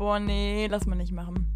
Boah, nee, lass mal nicht machen.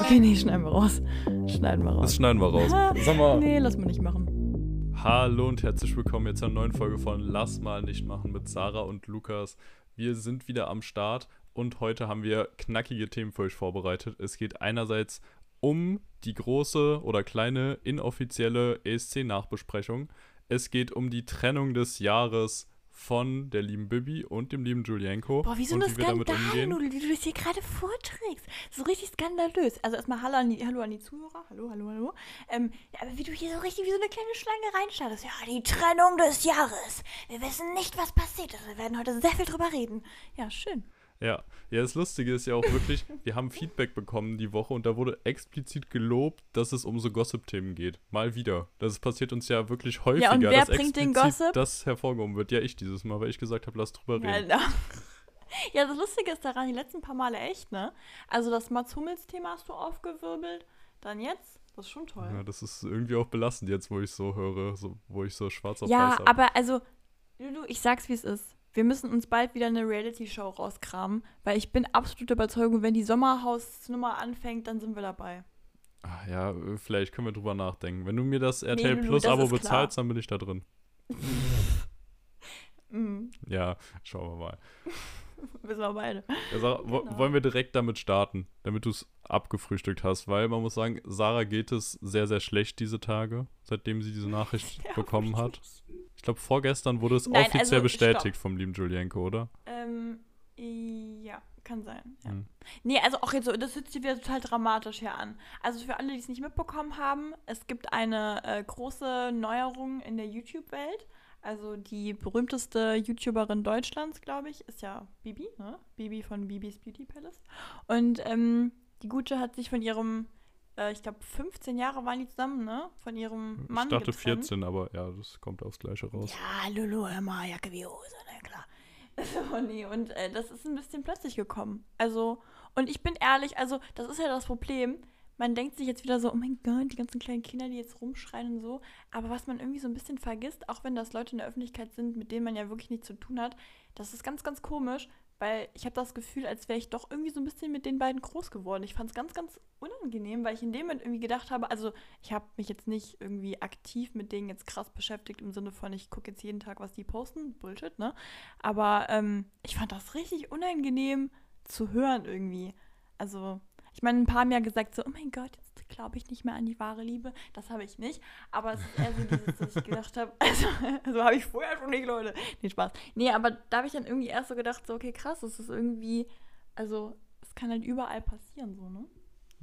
Okay, nee, schneiden wir raus. Schneiden wir raus. Das schneiden wir raus. Sag mal. Nee, lass mal nicht machen. Hallo und herzlich willkommen jetzt zur neuen Folge von Lass mal nicht machen mit Sarah und Lukas. Wir sind wieder am Start und heute haben wir knackige Themen für euch vorbereitet. Es geht einerseits um die große oder kleine inoffizielle ESC-Nachbesprechung. Es geht um die Trennung des Jahres von der lieben Bibi und dem lieben Julienko. Boah, wie so und eine wie wir damit umgehen. Die du das hier gerade vorträgst. So richtig skandalös. Also erstmal Hallo an die, Hallo an die Zuhörer. Hallo, hallo, hallo. Ähm, ja, aber wie du hier so richtig wie so eine kleine Schlange reinstartest. Ja, die Trennung des Jahres. Wir wissen nicht, was passiert ist. Wir werden heute sehr viel drüber reden. Ja, schön. Ja, ja, das Lustige ist ja auch wirklich, wir haben Feedback bekommen die Woche und da wurde explizit gelobt, dass es um so Gossip-Themen geht. Mal wieder. Das passiert uns ja wirklich häufiger, Ja, und wer bringt den Gossip? das hervorgehoben wird. Ja, ich dieses Mal, weil ich gesagt habe, lass drüber reden. Alter. Ja, das Lustige ist daran, die letzten paar Male echt, ne? Also das Mats Hummels-Thema hast du aufgewirbelt. Dann jetzt. Das ist schon toll. Ja, das ist irgendwie auch belastend jetzt, wo ich so höre, so, wo ich so schwarz auf weiß Ja, aber also, Lulu, ich sag's wie es ist. Wir müssen uns bald wieder eine Reality-Show rauskramen, weil ich bin absolut der Überzeugung, wenn die Sommerhausnummer anfängt, dann sind wir dabei. Ah, ja, vielleicht können wir drüber nachdenken. Wenn du mir das RTL Lulu, Plus Abo ist klar. bezahlst, dann bin ich da drin. Mhm. Ja, schauen wir mal. Wissen wir beide. Sarah, wo, Genau. Wollen wir direkt damit starten, damit du es abgefrühstückt hast, weil man muss sagen, Sarah geht es sehr, sehr schlecht diese Tage, seitdem sie diese Nachricht bekommen hat. Ich glaube, vorgestern wurde es Nein, offiziell also, bestätigt vom lieben Julienko, oder? Ähm, ja, kann sein. Ja. Hm. Nee, also auch jetzt so, das hört sich wieder total dramatisch hier an. Also für alle, die es nicht mitbekommen haben, es gibt eine äh, große Neuerung in der YouTube-Welt. Also die berühmteste YouTuberin Deutschlands, glaube ich, ist ja Bibi, ne? Bibi von Bibis Beauty Palace. Und ähm, die Gute hat sich von ihrem, äh, ich glaube 15 Jahre waren die zusammen, ne? Von ihrem Mann ich dachte getrennt. 14, aber ja, das kommt aufs Gleiche raus. Ja, Lulu, hör mal, Jacke wie Hose, na klar. Oh nee, und äh, das ist ein bisschen plötzlich gekommen. Also, und ich bin ehrlich, also, das ist ja das Problem. Man denkt sich jetzt wieder so, oh mein Gott, die ganzen kleinen Kinder, die jetzt rumschreien und so. Aber was man irgendwie so ein bisschen vergisst, auch wenn das Leute in der Öffentlichkeit sind, mit denen man ja wirklich nichts zu tun hat, das ist ganz, ganz komisch, weil ich habe das Gefühl, als wäre ich doch irgendwie so ein bisschen mit den beiden groß geworden. Ich fand es ganz, ganz unangenehm, weil ich in dem Moment irgendwie gedacht habe, also ich habe mich jetzt nicht irgendwie aktiv mit denen jetzt krass beschäftigt im Sinne von, ich gucke jetzt jeden Tag, was die posten. Bullshit, ne? Aber ähm, ich fand das richtig unangenehm zu hören irgendwie. Also, ich meine, ein paar haben ja gesagt so, oh mein Gott, jetzt glaube ich nicht mehr an die wahre Liebe. Das habe ich nicht. Aber es ist eher so dass ich gedacht habe, also, also habe ich vorher schon nicht, Leute. Nee, Spaß. Nee, aber da habe ich dann irgendwie erst so gedacht, so, okay, krass, das ist irgendwie, also, es kann halt überall passieren, so, ne?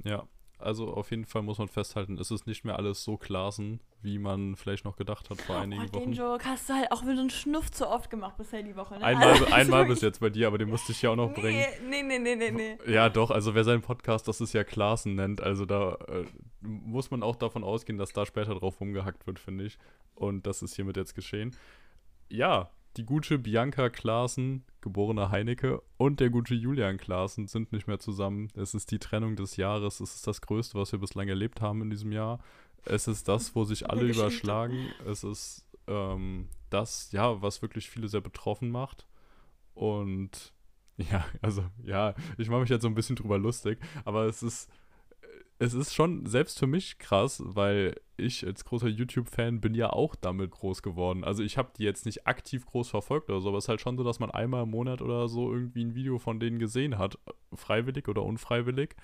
Ja, also auf jeden Fall muss man festhalten, es ist nicht mehr alles so klasen, wie man vielleicht noch gedacht hat vor einigen Oh, den Wochen. Joke hast du halt auch mit so einem Schnuff zu oft gemacht bisher die Woche, ne? Einmal, Also, einmal bis jetzt bei dir, aber den musste ich ja auch noch bringen. Nee, nee, nee, nee, nee, nee. Ja, doch, also wer seinen Podcast, das ist ja Klassen nennt, also da äh, muss man auch davon ausgehen, dass da später drauf rumgehackt wird, finde ich. Und das ist hiermit jetzt geschehen. Ja, die gute Bianca Klaassen, geborene Heinecke, und der gute Julian Klaassen sind nicht mehr zusammen. Es ist die Trennung des Jahres. Es ist das Größte, was wir bislang erlebt haben in diesem Jahr. Es ist das, wo sich alle überschlagen. Es ist ähm, das, ja, was wirklich viele sehr betroffen macht. Und ja, also ja, ich mache mich jetzt so ein bisschen drüber lustig, aber es ist, es ist schon selbst für mich krass, weil ich als großer YouTube-Fan bin ja auch damit groß geworden. Also ich habe die jetzt nicht aktiv groß verfolgt oder so, aber es ist halt schon so, dass man einmal im Monat oder so irgendwie ein Video von denen gesehen hat, freiwillig oder unfreiwillig.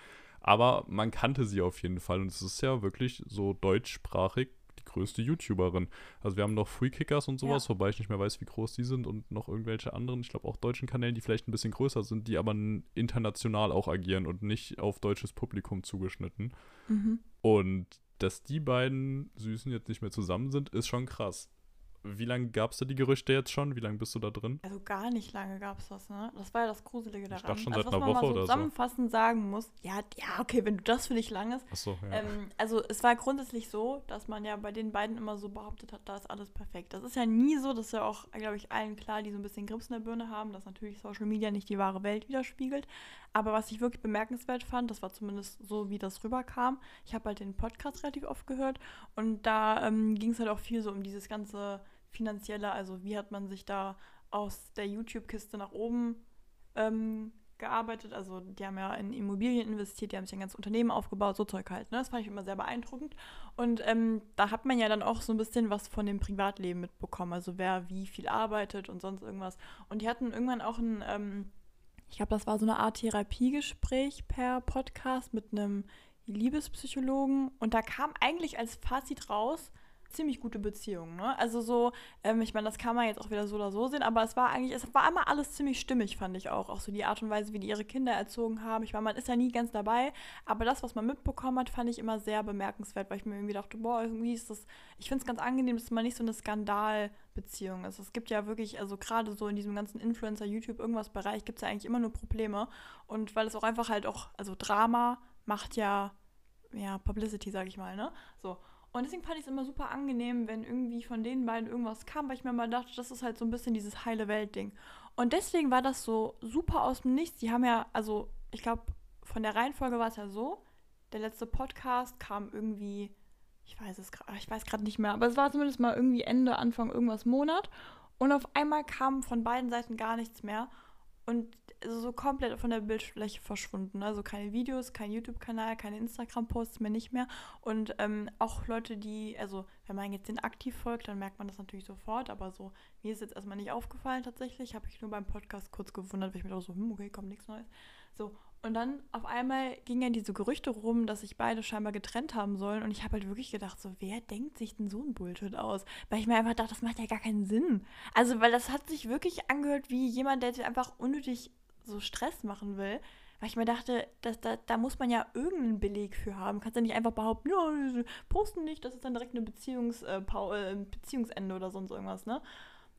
Aber man kannte sie auf jeden Fall und es ist ja wirklich so deutschsprachig die größte YouTuberin. Also wir haben noch Free Kickers und sowas, Ja. wobei ich nicht mehr weiß, wie groß die sind und noch irgendwelche anderen, ich glaube auch deutschen Kanälen, die vielleicht ein bisschen größer sind, die aber international auch agieren und nicht auf deutsches Publikum zugeschnitten. Mhm. Und dass die beiden Süßen jetzt nicht mehr zusammen sind, ist schon krass. Wie lange gab es da die Gerüchte jetzt schon? Wie lange bist du da drin? Also gar nicht lange gab es das, ne? Das war ja das Gruselige daran. Ich dachte schon also, seit einer was man Woche so oder so. zusammenfassend sagen muss, ja, ja, okay, wenn du das für dich lang ist. Achso, ja. Ähm, also es war grundsätzlich so, dass man ja bei den beiden immer so behauptet hat, da ist alles perfekt. Das ist ja nie so, das ist ja auch, glaube ich, allen klar, die so ein bisschen Grips in der Birne haben, dass natürlich Social Media nicht die wahre Welt widerspiegelt. Aber was ich wirklich bemerkenswert fand, das war zumindest so, wie das rüberkam. Ich habe halt den Podcast relativ oft gehört und da ähm, ging es halt auch viel so um dieses ganze finanzielle, also wie hat man sich da aus der YouTube-Kiste nach oben ähm, gearbeitet. Also die haben ja in Immobilien investiert, die haben sich ein ganzes Unternehmen aufgebaut, so Zeug halt. Ne? Das fand ich immer sehr beeindruckend. Und ähm, da hat man ja dann auch so ein bisschen was von dem Privatleben mitbekommen. Also wer wie viel arbeitet und sonst irgendwas. Und die hatten irgendwann auch ein, ähm, ich glaube, das war so eine Art Therapiegespräch per Podcast mit einem Liebespsychologen. Und da kam eigentlich als Fazit raus, ziemlich gute Beziehung. Ne? Also so, ähm, ich meine, das kann man jetzt auch wieder so oder so sehen, aber es war eigentlich, es war immer alles ziemlich stimmig, fand ich auch. Auch so die Art und Weise, wie die ihre Kinder erzogen haben. Ich meine, man ist ja nie ganz dabei, aber das, was man mitbekommen hat, fand ich immer sehr bemerkenswert, weil ich mir irgendwie dachte, boah, irgendwie ist das, ich finde es ganz angenehm, dass man nicht so eine Skandalbeziehung ist. Es gibt ja wirklich, also gerade so in diesem ganzen Influencer, YouTube, irgendwas Bereich, gibt es ja eigentlich immer nur Probleme. Und weil es auch einfach halt auch, also Drama macht ja, ja, Publicity, sag ich mal, ne? So. Und deswegen fand ich es immer super angenehm, wenn irgendwie von den beiden irgendwas kam, weil ich mir mal dachte, das ist halt so ein bisschen dieses heile Welt-Ding. Und deswegen war das so super aus dem Nichts. Die haben ja, also ich glaube, von der Reihenfolge war es ja so, der letzte Podcast kam irgendwie, ich weiß es gerade, ich weiß gerade nicht mehr, aber es war zumindest mal irgendwie Ende, Anfang irgendwas Monat. Und auf einmal kam von beiden Seiten gar nichts mehr. Und so komplett von der Bildfläche verschwunden. Also keine Videos, kein YouTube-Kanal, keine Instagram-Posts mehr nicht mehr. Und ähm, auch Leute, die, also wenn man jetzt den aktiv folgt, dann merkt man das natürlich sofort. Aber so, mir ist jetzt erstmal nicht aufgefallen tatsächlich. Habe ich nur beim Podcast kurz gewundert, weil ich mir dachte so, hm, okay, kommt nichts Neues. So, und dann auf einmal gingen diese Gerüchte rum, dass sich beide scheinbar getrennt haben sollen. Und ich habe halt wirklich gedacht, so, wer denkt sich denn so ein Bullshit aus? Weil ich mir einfach dachte, das macht ja gar keinen Sinn. Also, weil das hat sich wirklich angehört wie jemand, der einfach unnötig so Stress machen will. Weil ich mir dachte, das, da, da muss man ja irgendeinen Beleg für haben. Kannst ja nicht einfach behaupten, ja, posten nicht, das ist dann direkt eine Beziehungs, äh, äh, Beziehungsende oder sonst irgendwas, ne?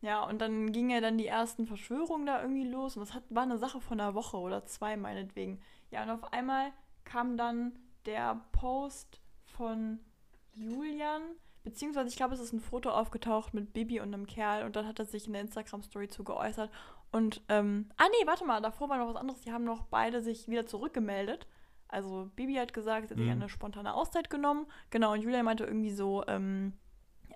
Ja, und dann gingen ja dann die ersten Verschwörungen da irgendwie los und das hat, war eine Sache von einer Woche oder zwei meinetwegen. Ja, und auf einmal kam dann der Post von Julian, beziehungsweise ich glaube, es ist ein Foto aufgetaucht mit Bibi und einem Kerl und dann hat er sich in der Instagram-Story zu geäußert. Und, ähm, ah nee, warte mal, davor war noch was anderes. Die haben noch beide sich wieder zurückgemeldet. Also Bibi hat gesagt, sie hat sich Mhm. eine spontane Auszeit genommen. Genau, und Julian meinte irgendwie so, ähm,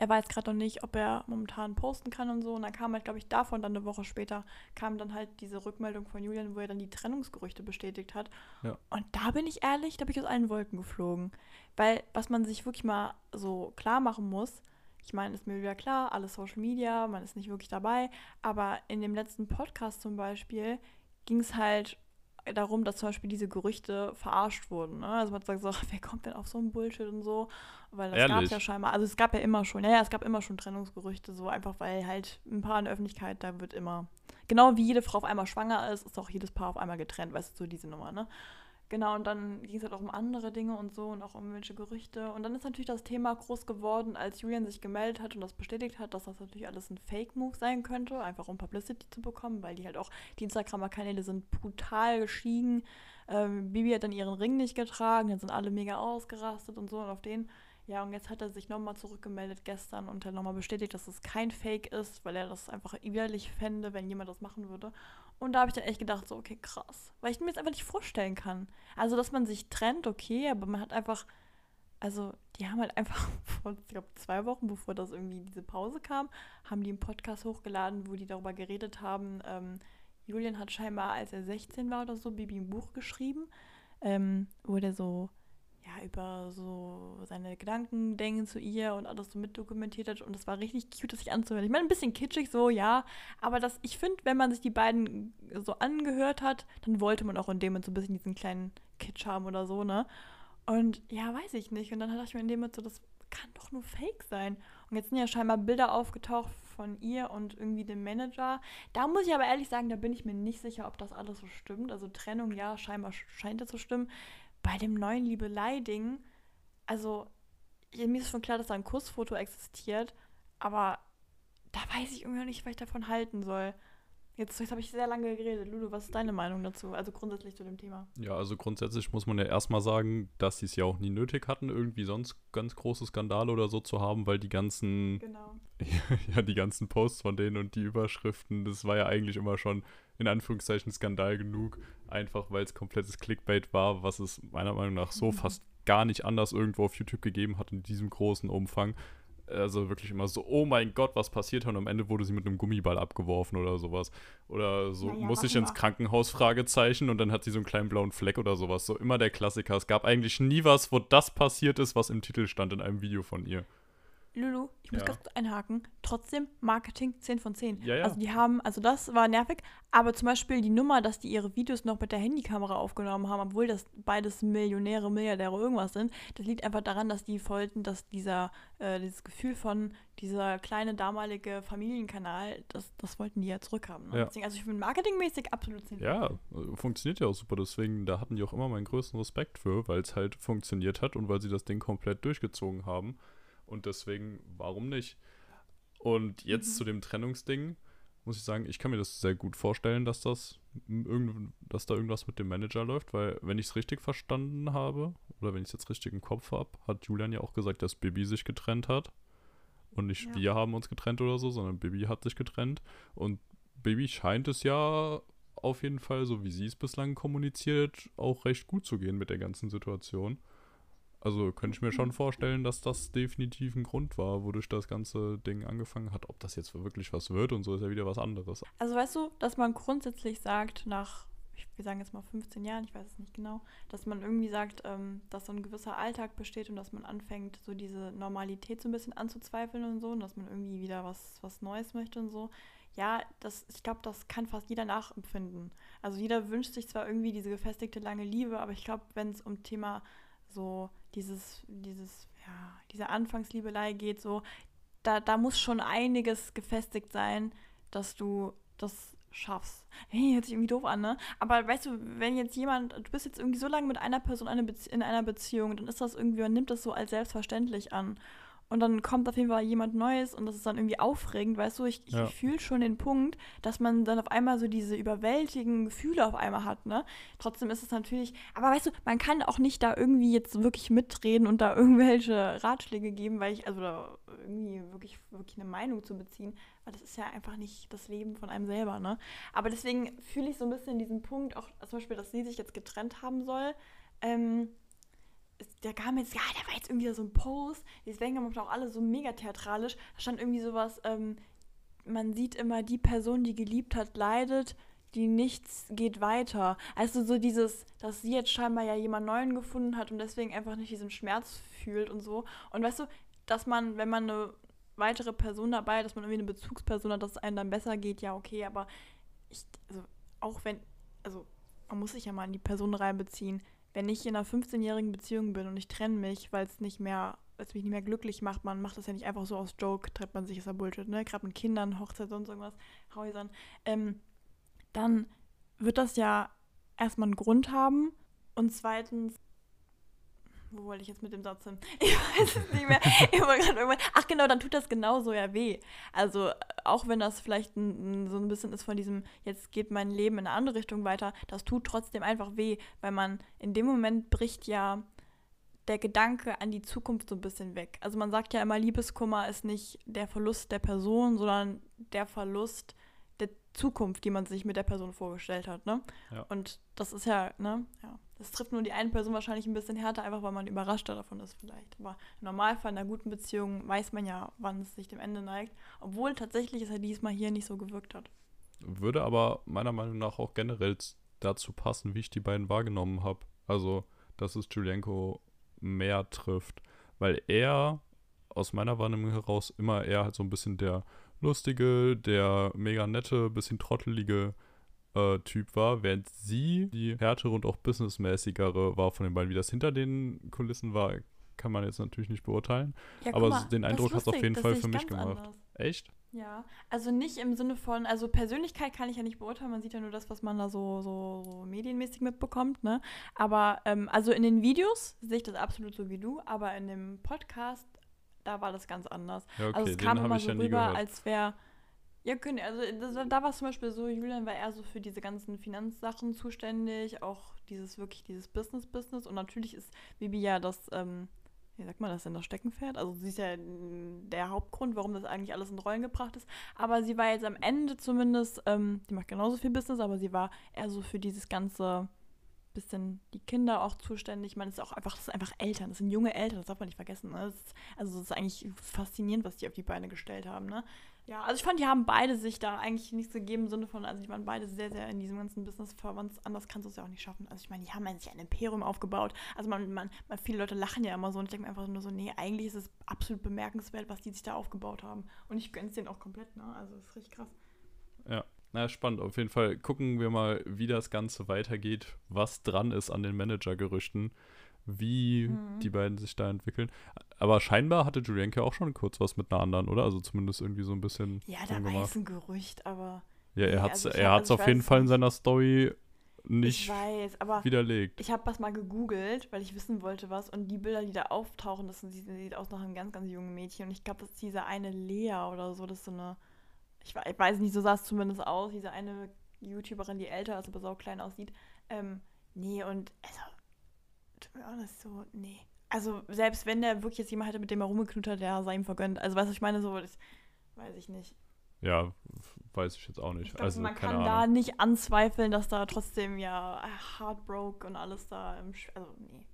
er weiß gerade noch nicht, ob er momentan posten kann und so. Und dann kam halt, glaube ich, davon dann eine Woche später, kam dann halt diese Rückmeldung von Julian, wo er dann die Trennungsgerüchte bestätigt hat. Ja. Und da bin ich ehrlich, da bin ich aus allen Wolken geflogen. Weil, was man sich wirklich mal so klar machen muss, ich meine, ist mir wieder klar, alles Social Media, man ist nicht wirklich dabei. Aber in dem letzten Podcast zum Beispiel ging es halt darum, dass zum Beispiel diese Gerüchte verarscht wurden. Ne? Also man gesagt, so, wer kommt denn auf so einen Bullshit und so? Weil das gab es ja scheinbar, also es gab ja immer schon, ja, ja, es gab immer schon Trennungsgerüchte, so einfach weil halt ein Paar in der Öffentlichkeit, da wird immer, genau wie jede Frau auf einmal schwanger ist, ist auch jedes Paar auf einmal getrennt, weißt du, so diese Nummer, ne? Genau, und dann ging es halt auch um andere Dinge und so und auch um welche Gerüchte. Und dann ist natürlich das Thema groß geworden, als Julian sich gemeldet hat und das bestätigt hat, dass das natürlich alles ein Fake-Move sein könnte, einfach um Publicity zu bekommen, weil die halt auch, die Instagramer-Kanäle sind brutal gestiegen. Ähm, Bibi hat dann ihren Ring nicht getragen, dann sind alle mega ausgerastet und so und auf den. Ja, und jetzt hat er sich nochmal zurückgemeldet gestern und hat nochmal bestätigt, dass es kein Fake ist, weil er das einfach widerlich fände, wenn jemand das machen würde. Und da habe ich dann echt gedacht, so, okay, krass. Weil ich mir jetzt einfach nicht vorstellen kann. Also, dass man sich trennt, okay, aber man hat einfach, also, die haben halt einfach vor, ich glaube, zwei Wochen, bevor das irgendwie diese Pause kam, haben die einen Podcast hochgeladen, wo die darüber geredet haben. Ähm, Julian hat scheinbar, als er 16 war oder so, Bibi ein Buch geschrieben, ähm, wo der so ja, über so seine Gedanken denken zu ihr und alles so mitdokumentiert hat. Und das war richtig cute, das sich anzuhören. Ich meine, ein bisschen kitschig so, ja. Aber das, ich finde, wenn man sich die beiden so angehört hat, dann wollte man auch in dem Moment so ein bisschen diesen kleinen Kitsch haben oder so, ne? Und ja, weiß ich nicht. Und dann dachte ich mir in dem Moment so, das kann doch nur Fake sein. Und jetzt sind ja scheinbar Bilder aufgetaucht von ihr und irgendwie dem Manager. Da muss ich aber ehrlich sagen, da bin ich mir nicht sicher, ob das alles so stimmt. Also Trennung, ja, scheinbar scheint es zu stimmen bei dem neuen Liebelei-Ding, also mir ist schon klar, dass da ein Kussfoto existiert, aber da weiß ich irgendwie noch nicht, was ich davon halten soll. Jetzt, jetzt habe ich sehr lange geredet. Ludo, was ist deine Meinung dazu? Also grundsätzlich zu dem Thema. Ja, also grundsätzlich muss man ja erstmal sagen, dass sie es ja auch nie nötig hatten, irgendwie sonst ganz große Skandale oder so zu haben, weil die ganzen, Genau. ja, die ganzen Posts von denen und die Überschriften, das war ja eigentlich immer schon in Anführungszeichen Skandal genug, einfach weil es komplettes Clickbait war, was es meiner Meinung nach so Mhm. fast gar nicht anders irgendwo auf YouTube gegeben hat in diesem großen Umfang. Also wirklich immer so, oh mein Gott, was passiert? Und am Ende wurde sie mit einem Gummiball abgeworfen oder sowas. Oder so, Naja, muss ich ins. Krankenhaus, Fragezeichen, und dann hat sie so einen kleinen blauen Fleck oder sowas. So immer der Klassiker. Es gab eigentlich nie was, wo das passiert ist, was im Titel stand in einem Video von ihr. Lulu, ich muss Ja. kurz einhaken. Trotzdem Marketing 10 von 10. Ja, ja. Also die haben, also das war nervig, aber zum Beispiel die Nummer, dass die ihre Videos noch mit der Handykamera aufgenommen haben, obwohl das beides Millionäre, Milliardäre irgendwas sind, das liegt einfach daran, dass die wollten, dass dieser, äh, dieses Gefühl von dieser kleine damalige Familienkanal, das, das wollten die ja zurückhaben. Ne? Deswegen, also ich finde marketingmäßig absolut 10 von 10. Ja, funktioniert ja auch super. Deswegen, da hatten die auch immer meinen größten Respekt für, weil es halt funktioniert hat und weil sie das Ding komplett durchgezogen haben. Und deswegen, warum nicht? Und jetzt Mhm. zu dem Trennungsding, muss ich sagen, ich kann mir das sehr gut vorstellen, dass das irgend, dass da irgendwas mit dem Manager läuft, weil wenn ich es richtig verstanden habe, oder wenn ich es jetzt richtig im Kopf habe, hat Julian ja auch gesagt, dass Bibi sich getrennt hat. Und nicht Ja. wir haben uns getrennt oder so, sondern Bibi hat sich getrennt. Und Bibi scheint es ja auf jeden Fall, so wie sie es bislang kommuniziert, auch recht gut zu gehen mit der ganzen Situation. Also könnte ich mir schon vorstellen, dass das definitiv ein Grund war, wodurch das ganze Ding angefangen hat. Ob das jetzt wirklich was wird und so ist ja wieder was anderes. Also weißt du, dass man grundsätzlich sagt, nach, ich, wir sagen jetzt mal 15 Jahren, ich weiß es nicht genau, dass man irgendwie sagt, ähm, dass so ein gewisser Alltag besteht und dass man anfängt, so diese Normalität so ein bisschen anzuzweifeln und so und dass man irgendwie wieder was, was Neues möchte und so. Ja, das, ich glaube, das kann fast jeder nachempfinden. Also jeder wünscht sich zwar irgendwie diese gefestigte lange Liebe, aber ich glaube, wenn es um Thema so dieses, dieses, ja, diese Anfangsliebelei geht, so, da, da muss schon einiges gefestigt sein, dass du das schaffst. Hey, hört sich irgendwie doof an, ne? Aber weißt du, wenn jetzt jemand, du bist jetzt irgendwie so lange mit einer Person in einer Beziehung, dann ist das irgendwie, man nimmt das so als selbstverständlich an. Und dann kommt auf jeden Fall jemand Neues und das ist dann irgendwie aufregend, weißt du, ich, ich Ja. fühle schon den Punkt, dass man dann auf einmal so diese überwältigenden Gefühle auf einmal hat, ne? Trotzdem ist es natürlich, aber weißt du, man kann auch nicht da irgendwie jetzt wirklich mitreden und da irgendwelche Ratschläge geben, weil ich, also da irgendwie wirklich, wirklich eine Meinung zu beziehen, weil das ist ja einfach nicht das Leben von einem selber, ne? Aber deswegen fühle ich so ein bisschen diesen Punkt, auch zum Beispiel, dass sie sich jetzt getrennt haben soll, ähm, der kam jetzt, ja, der war jetzt irgendwie so ein Post, deswegen haben auch alle so mega theatralisch, da stand irgendwie sowas, ähm, man sieht immer, die Person, die geliebt hat, leidet, die nichts geht weiter. Also so dieses, dass sie jetzt scheinbar ja jemand Neuen gefunden hat und deswegen einfach nicht diesen Schmerz fühlt und so. Und weißt du, dass man, wenn man eine weitere Person dabei hat, dass man irgendwie eine Bezugsperson hat, dass es einem dann besser geht, ja, okay, aber ich, also auch wenn, also man muss sich ja mal in die Person reinbeziehen. Wenn ich in einer 15-jährigen Beziehung bin und ich trenne mich, weil es nicht mehr, weil es mich nicht mehr glücklich macht, man macht das ja nicht einfach so aus Joke, trennt man sich, ist ja Bullshit, ne? Gerade mit Kindern, Hochzeit, sonst irgendwas, Häusern, ähm, dann wird das ja erstmal einen Grund haben und zweitens, wo wollte ich jetzt mit dem Satz hin? Ich weiß es nicht mehr. Irgendwann, ach genau, dann tut das genauso ja weh. Also auch wenn das vielleicht ein, so ein bisschen ist von diesem, jetzt geht mein Leben in eine andere Richtung weiter, das tut trotzdem einfach weh, weil man in dem Moment bricht ja der Gedanke an die Zukunft so ein bisschen weg. Also man sagt ja immer, Liebeskummer ist nicht der Verlust der Person, sondern der Verlust Zukunft, die man sich mit der Person vorgestellt hat, ne? Ja. Und das ist ja, ne? Ja. Das trifft nur die eine Person wahrscheinlich ein bisschen härter, einfach weil man überraschter davon ist vielleicht. Aber im Normalfall in einer guten Beziehung weiß man ja, wann es sich dem Ende neigt. Obwohl tatsächlich es ja diesmal hier nicht so gewirkt hat. Würde aber meiner Meinung nach auch generell dazu passen, wie ich die beiden wahrgenommen habe. Also, dass es Julienko mehr trifft. Weil er aus meiner Wahrnehmung heraus immer eher halt so ein bisschen der lustige, der mega nette, bisschen trottelige äh, Typ war, während sie die härtere und auch businessmäßigere war von den beiden. Wie das hinter den Kulissen war, kann man jetzt natürlich nicht beurteilen. Ja, Aber mal, den Eindruck hat's auf lustig, jeden Fall für ich mich gemacht. anders. Echt? Ja, also nicht im Sinne von, also Persönlichkeit kann ich ja nicht beurteilen, man sieht ja nur das, was man da so, so, so medienmäßig mitbekommt, ne? Aber, ähm, also in den Videos sehe ich das absolut so wie du, aber in dem Podcast da war das ganz anders. Ja, okay, also es kam immer so ja rüber, als wäre. Ja, können, also das, da war es zum Beispiel so, Julian war eher so für diese ganzen Finanzsachen zuständig, auch dieses wirklich dieses Business-Business. Und natürlich ist Bibi ja das, ähm, wie sagt man das denn, das Steckenpferd? Also sie ist ja der Hauptgrund, warum das eigentlich alles in Rollen gebracht ist. Aber sie war jetzt am Ende zumindest, ähm, die macht genauso viel Business, aber sie war eher so für dieses ganze bisschen die Kinder auch zuständig. Man ist auch einfach, das sind einfach Eltern, das sind junge Eltern, das darf man nicht vergessen. Ne? Das ist, also es ist eigentlich faszinierend, was die auf die Beine gestellt haben. Ne? Ja, also ich fand, die haben beide sich da eigentlich nichts gegeben im Sinne von, also die waren beide sehr, sehr in diesem ganzen Business verwandt. Anders kannst du es ja auch nicht schaffen. Also ich meine, die haben sich ein Imperium aufgebaut. Also man, man, man, viele Leute lachen ja immer so und ich denke mir einfach nur so, nee, eigentlich ist es absolut bemerkenswert, was die sich da aufgebaut haben. Und ich gönn's denen auch komplett, ne? Also das ist richtig krass. Ja. Na, spannend. Auf jeden Fall gucken wir mal, wie das Ganze weitergeht, was dran ist an den Manager-Gerüchten, wie Mhm. die beiden sich da entwickeln. Aber scheinbar hatte Julienke auch schon kurz was mit einer anderen, oder? Also zumindest irgendwie so ein bisschen. Ja, da war jetzt ein Gerücht, aber Ja, er Nee, hat es also ich er hat's also ich auf jeden Fall in seiner Story ich nicht weiß, aber widerlegt. Ich habe was mal gegoogelt, weil ich wissen wollte, was. Und die Bilder, die da auftauchen, das die sieht aus nach einem ganz, ganz jungen Mädchen. Und ich glaube, das ist diese eine Lea oder so. Das ist so eine. Ich, wei- ich weiß nicht, so sah es zumindest aus. Diese eine YouTuberin, die älter ist, aber so klein aussieht. Ähm, nee, und also. Tut mir auch nicht so. Nee. Also, selbst wenn der wirklich jetzt jemand hätte, mit dem er rumgeknuttert, der sei ihm vergönnt. Also, weißt du, ich meine, so. Das weiß ich nicht. Ja, weiß ich jetzt auch nicht. Ich glaub, also, man kann Ahnung. da nicht anzweifeln, dass da trotzdem ja Heartbroke und alles da im. Sch also, nee.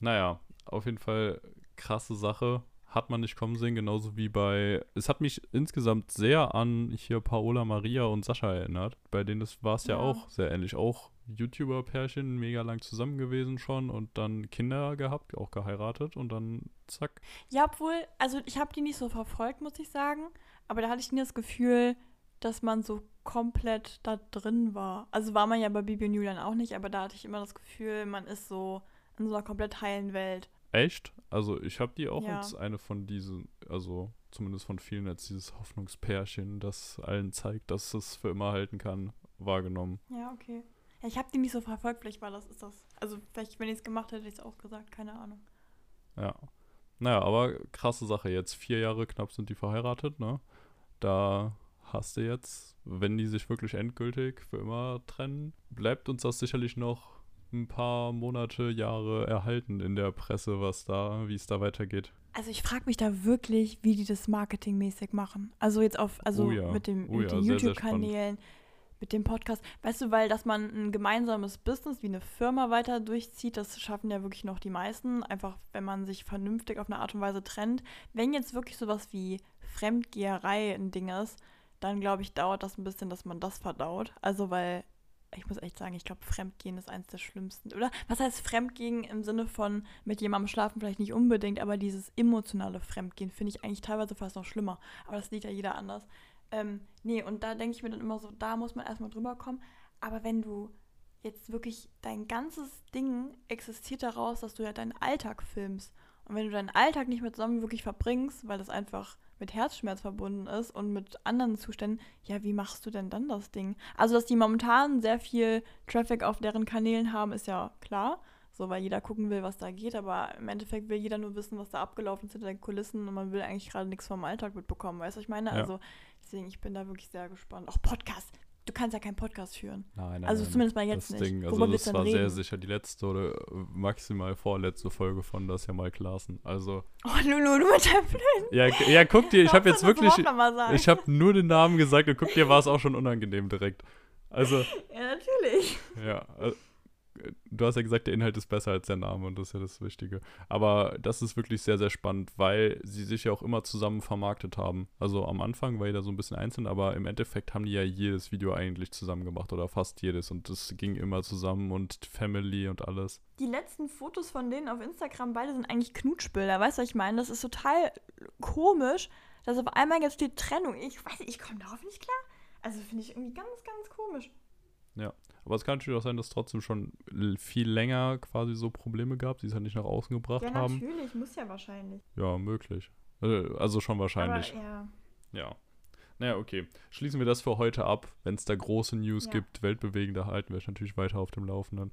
Naja, auf jeden Fall krasse Sache. Hat man nicht kommen sehen, genauso wie bei. Es hat mich insgesamt sehr an hier Paola Maria und Sascha erinnert. Bei denen war es ja. Ja. auch sehr ähnlich. Auch YouTuber-Pärchen, mega lang zusammen gewesen schon und dann Kinder gehabt, auch geheiratet und dann zack. Ja, obwohl, also ich habe die nicht so verfolgt, muss ich sagen. Aber da hatte ich nie das Gefühl, dass man so komplett da drin war. Also war man ja bei Bibi und Julian auch nicht, aber da hatte ich immer das Gefühl, man ist so in so einer komplett heilen Welt. Echt? Also ich habe die auch Ja. als eine von diesen, also zumindest von vielen als dieses Hoffnungspärchen, das allen zeigt, dass es für immer halten kann, wahrgenommen. Ja, okay. Ja, ich habe die nicht so verfolgt, vielleicht war das, ist das. Also vielleicht, wenn ich es gemacht hätte, hätte ich es auch gesagt, keine Ahnung. Ja. Naja, aber krasse Sache jetzt. Vier Jahre knapp sind die verheiratet, ne? Da hast du jetzt, wenn die sich wirklich endgültig für immer trennen, bleibt uns das sicherlich noch ein paar Monate, Jahre erhalten in der Presse, was da, wie es da weitergeht. Also ich frage mich da wirklich, wie die das marketingmäßig machen. Also jetzt auf, also Oh ja. mit, dem, Oh mit ja, den YouTube-Kanälen, mit dem Podcast. Weißt du, weil dass man ein gemeinsames Business wie eine Firma weiter durchzieht, das schaffen ja wirklich noch die meisten. Einfach, wenn man sich vernünftig auf eine Art und Weise trennt. Wenn jetzt wirklich sowas wie Fremdgeherei ein Ding ist, dann glaube ich, dauert das ein bisschen, dass man das verdaut. Also weil ich muss echt sagen, ich glaube, Fremdgehen ist eins der schlimmsten. Oder was heißt Fremdgehen im Sinne von mit jemandem schlafen vielleicht nicht unbedingt, aber dieses emotionale Fremdgehen finde ich eigentlich teilweise fast noch schlimmer. Aber das sieht ja jeder anders. Ähm, nee, und da denke ich mir dann immer so, da muss man erstmal drüber kommen. Aber wenn du jetzt wirklich dein ganzes Ding existiert daraus, dass du ja deinen Alltag filmst. Und wenn du deinen Alltag nicht mehr zusammen wirklich verbringst, weil das einfach mit Herzschmerz verbunden ist und mit anderen Zuständen, ja, wie machst du denn dann das Ding? Also, dass die momentan sehr viel Traffic auf deren Kanälen haben, ist ja klar. So, weil jeder gucken will, was da geht, aber im Endeffekt will jeder nur wissen, was da abgelaufen ist hinter den Kulissen und man will eigentlich gerade nichts vom Alltag mitbekommen, weißt du, ich meine? Ja. Also, deswegen, ich bin da wirklich sehr gespannt. Auch Podcast. Du kannst ja keinen Podcast führen. Nein, nein, Also nein, zumindest mal jetzt das nicht. Ding, also das war sehr reden? sicher die letzte oder äh, maximal vorletzte Folge von das ja mal Klassen. Also, Oh, Lulu, du mit deinem Blöden. ja, ja guck dir, ich habe jetzt wirklich, ich habe nur den Namen gesagt und guck dir, war es auch schon unangenehm direkt. Also, Ja, natürlich. Ja, äh, du hast ja gesagt, der Inhalt ist besser als der Name und das ist ja das Wichtige. Aber das ist wirklich sehr, sehr spannend, weil sie sich ja auch immer zusammen vermarktet haben. Also am Anfang war jeder so ein bisschen einzeln, aber im Endeffekt haben die ja jedes Video eigentlich zusammen gemacht oder fast jedes und das ging immer zusammen und Family und alles. Die letzten Fotos von denen auf Instagram, beide sind eigentlich Knutschbilder. Weißt du, was ich meine? Das ist total komisch, dass auf einmal jetzt steht Trennung. Ich weiß nicht, ich komme darauf nicht klar. Also finde ich irgendwie ganz, ganz komisch. Aber es kann natürlich auch sein, dass trotzdem schon viel länger quasi so Probleme gab, die es halt nicht nach außen gebracht Ja, haben. natürlich, muss ja wahrscheinlich. Ja, möglich. Äh, Also schon wahrscheinlich. Aber ja. Ja. Naja, okay. Schließen wir das für heute ab. Wenn es da große News Ja. gibt, weltbewegende, halten wir euch natürlich weiter auf dem Laufenden.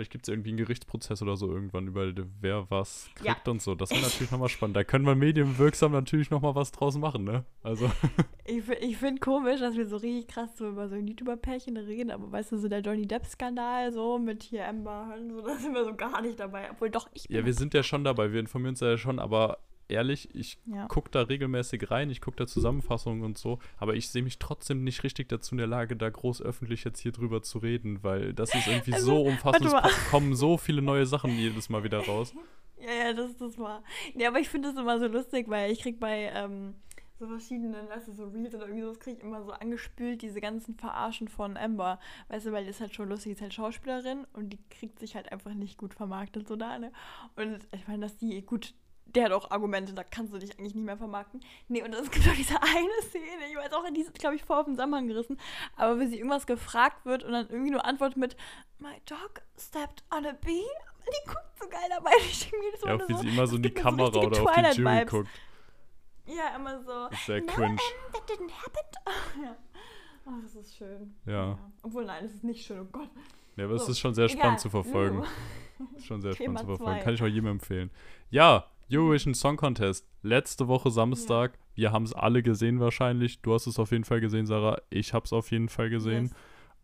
Vielleicht gibt es irgendwie einen Gerichtsprozess oder so irgendwann über wer was kriegt Ja. und so. Das wäre natürlich nochmal spannend. Da können wir medienwirksam natürlich nochmal was draus machen, ne? Also, Ich, ich finde komisch, dass wir so richtig krass so über so ein YouTuber-Pärchen reden, aber weißt du, so der Johnny Depp-Skandal, so mit hier Amber Heard, so, da sind wir so gar nicht dabei. Obwohl doch, ich bin. ja, wir sind ja schon dabei, wir informieren uns ja schon, aber ehrlich, ich Ja. gucke da regelmäßig rein, ich gucke da Zusammenfassungen und so, aber ich sehe mich trotzdem nicht richtig dazu in der Lage, da groß öffentlich jetzt hier drüber zu reden, weil das ist irgendwie Also, so umfassend, es mal. kommen so viele neue Sachen jedes Mal wieder raus. Ja, ja, das das war. Nee, aber ich finde das immer so lustig, weil ich krieg bei ähm, so verschiedenen, weißt du, so Reels oder irgendwie sowas krieg ich immer so angespült, diese ganzen Verarschen von Amber. Weißt du, weil die ist halt schon lustig, die ist halt Schauspielerin und die kriegt sich halt einfach nicht gut vermarktet, so da, ne? Und ich meine, dass die, gut, der hat auch Argumente, da kannst du dich eigentlich nicht mehr vermarkten. Nee, und es gibt auch diese eine Szene, ich weiß auch, die ist, glaube ich, vor auf den Zusammenhang gerissen, aber wenn sie irgendwas gefragt wird und dann irgendwie nur antwortet mit My dog stepped on a bee. Die guckt so geil dabei. Ich denke so, Ja, auch wie so, sie immer so in die so Kamera richtige oder auf die Jury guckt. Ja, immer so. Das ist sehr no, cringe. um, that didn't happen. ja. Oh, das ist schön. Ja. Obwohl, nein, das ist nicht schön, oh Gott. Ja, aber es So, ist schon sehr egal. spannend zu verfolgen. Schon sehr Thema spannend zu verfolgen. zwei. Kann ich auch jedem empfehlen. Ja, Eurovision Song Contest. Letzte Woche Samstag. Wir haben es alle gesehen wahrscheinlich. Du hast es auf jeden Fall gesehen, Sarah. Ich habe es auf jeden Fall gesehen. Yes.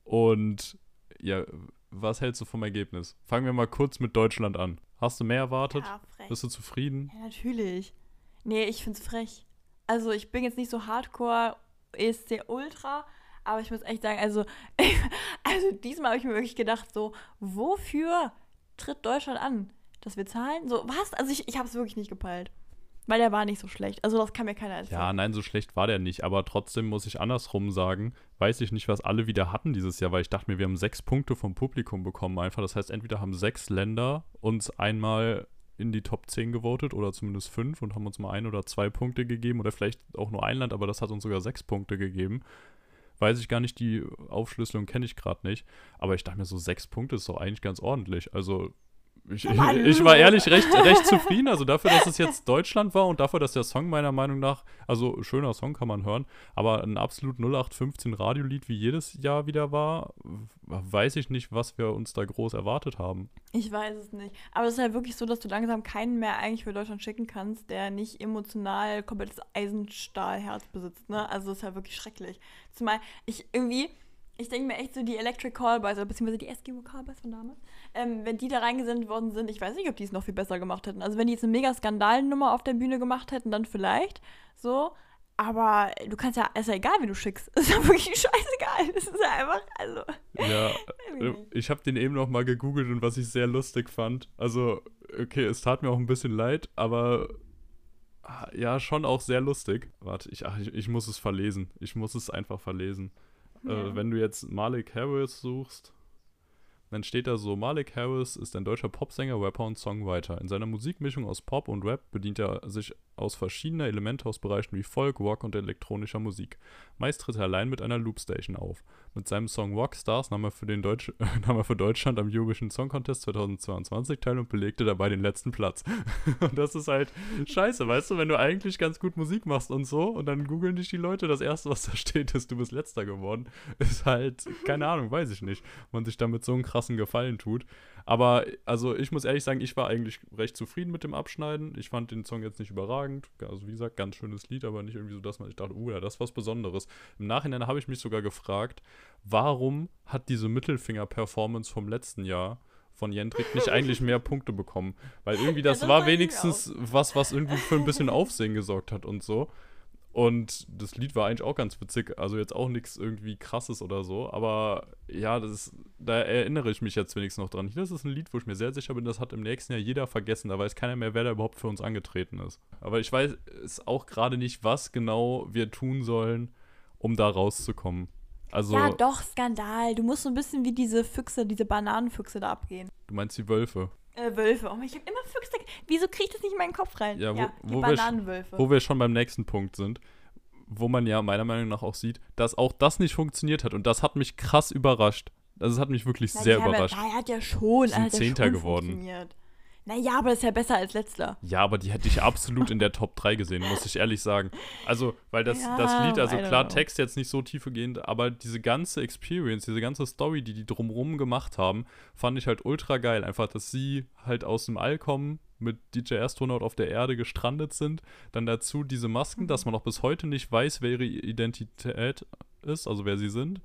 Und ja, was hältst du vom Ergebnis? Fangen wir mal kurz mit Deutschland an. Hast du mehr erwartet? Ja, frech. Bist du zufrieden? Ja, natürlich. Nee, ich find's frech. Also, ich bin jetzt nicht so hardcore ESC Ultra, aber ich muss echt sagen, also, also diesmal habe ich mir wirklich gedacht, so, wofür tritt Deutschland an? Dass wir zahlen? So, was? Also, ich, ich habe es wirklich nicht gepeilt. Weil der war nicht so schlecht. Also, das kann mir keiner erzählen. Ja, nein, so schlecht war der nicht. Aber trotzdem muss ich andersrum sagen, weiß ich nicht, was alle wieder hatten dieses Jahr, weil ich dachte mir, wir haben sechs Punkte vom Publikum bekommen einfach. Das heißt, entweder haben sechs Länder uns einmal in die Top 10 gewotet oder zumindest fünf und haben uns mal ein oder zwei Punkte gegeben oder vielleicht auch nur ein Land, aber das hat uns sogar sechs Punkte gegeben. Weiß ich gar nicht, die Aufschlüsselung kenne ich gerade nicht. Aber ich dachte mir, so sechs Punkte ist doch eigentlich ganz ordentlich. Also ich, ich, war ehrlich recht, recht zufrieden. Also dafür, dass es jetzt Deutschland war und dafür, dass der Song meiner Meinung nach, also schöner Song kann man hören, aber ein absolut 0815 Radiolied wie jedes Jahr wieder war, weiß ich nicht, was wir uns da groß erwartet haben. Ich weiß es nicht. Aber es ist halt wirklich so, dass du langsam keinen mehr eigentlich für Deutschland schicken kannst, der nicht emotional komplettes Eisenstahlherz besitzt. Ne? Also das ist halt wirklich schrecklich. Zumal ich irgendwie, ich denke mir echt so, die Electric Callboys, oder beziehungsweise die Eskimo Callboys von damals, ähm, wenn die da reingesendet worden sind, ich weiß nicht, ob die es noch viel besser gemacht hätten. Also wenn die jetzt eine mega Skandalnummer auf der Bühne gemacht hätten, dann vielleicht so. Aber du kannst ja, ist ja egal, wie du schickst. Ist ja wirklich scheißegal. Es ist ja einfach, also. Ja, ich habe den eben noch mal gegoogelt und was ich sehr lustig fand. Also, okay, es tat mir auch ein bisschen leid, aber ah, ja, schon auch sehr lustig. Warte, ich, ach, ich, ich muss es verlesen. Ich muss es einfach verlesen. Ja. Äh, wenn du jetzt Malik Harris suchst, dann steht da so, Malik Harris ist ein deutscher Popsänger, Rapper und Songwriter. In seiner Musikmischung aus Pop und Rap bedient er sich aus verschiedener Elemente aus Bereichen wie Folk, Rock und elektronischer Musik. Meist tritt er allein mit einer Loopstation auf. Mit seinem Song Rockstars nahm er für, den Deutsch nahm er für Deutschland am Eurovision Song Contest 2022 teil und belegte dabei den letzten Platz. und das ist halt scheiße, weißt du, wenn du eigentlich ganz gut Musik machst und so und dann googeln dich die Leute, das erste, was da steht, ist, du bist letzter geworden, ist halt, keine Ahnung, weiß ich nicht, man sich damit so einen krassen Gefallen tut. Aber, also ich muss ehrlich sagen, ich war eigentlich recht zufrieden mit dem Abschneiden. Ich fand den Song jetzt nicht überragend. Also wie gesagt, ganz schönes Lied, aber nicht irgendwie so, dass man, ich dachte, uh, ja, das ist was Besonderes. Im Nachhinein habe ich mich sogar gefragt, warum hat diese Mittelfinger-Performance vom letzten Jahr von Jendrik nicht eigentlich mehr Punkte bekommen? Weil irgendwie das, das war wenigstens was, was irgendwie für ein bisschen Aufsehen gesorgt hat und so. Und das Lied war eigentlich auch ganz witzig. Also jetzt auch nichts irgendwie krasses oder so. Aber ja, das ist, da erinnere ich mich jetzt wenigstens noch dran. Das ist ein Lied, wo ich mir sehr sicher bin, das hat im nächsten Jahr jeder vergessen. Da weiß keiner mehr, wer da überhaupt für uns angetreten ist. Aber ich weiß es auch gerade nicht, was genau wir tun sollen, um da rauszukommen. Also, Ja, doch, Skandal. Du musst so ein bisschen wie diese Füchse, diese Bananenfüchse da abgehen. du meinst die Wölfe. Äh, Wölfe. Oh, ich habe immer Füchse. Wieso kriege ich das nicht in meinen Kopf rein? Ja, wo- die wo wir Bananenwölfe. Wo wir schon beim nächsten Punkt sind, wo man ja meiner Meinung nach auch sieht, dass auch das nicht funktioniert hat. Und das hat mich krass überrascht. Also es hat mich wirklich Na, sehr überrascht. Ja, er hat ja schon, er hat ja Zehnter schon geworden. funktioniert. Naja, aber das ist ja besser als letzter. Ja, aber die hätte ich absolut in der Top 3 gesehen, muss ich ehrlich sagen. Also, weil das, Ja, das Lied, also klar. Text jetzt nicht so tiefgehend, aber diese ganze Experience, diese ganze Story, die die drumrum gemacht haben, fand ich halt ultra geil. Einfach, dass sie halt aus dem All kommen, mit DJ Astronaut auf der Erde gestrandet sind. Dann dazu diese Masken, Mhm. dass man auch bis heute nicht weiß, wer ihre Identität ist, also wer sie sind.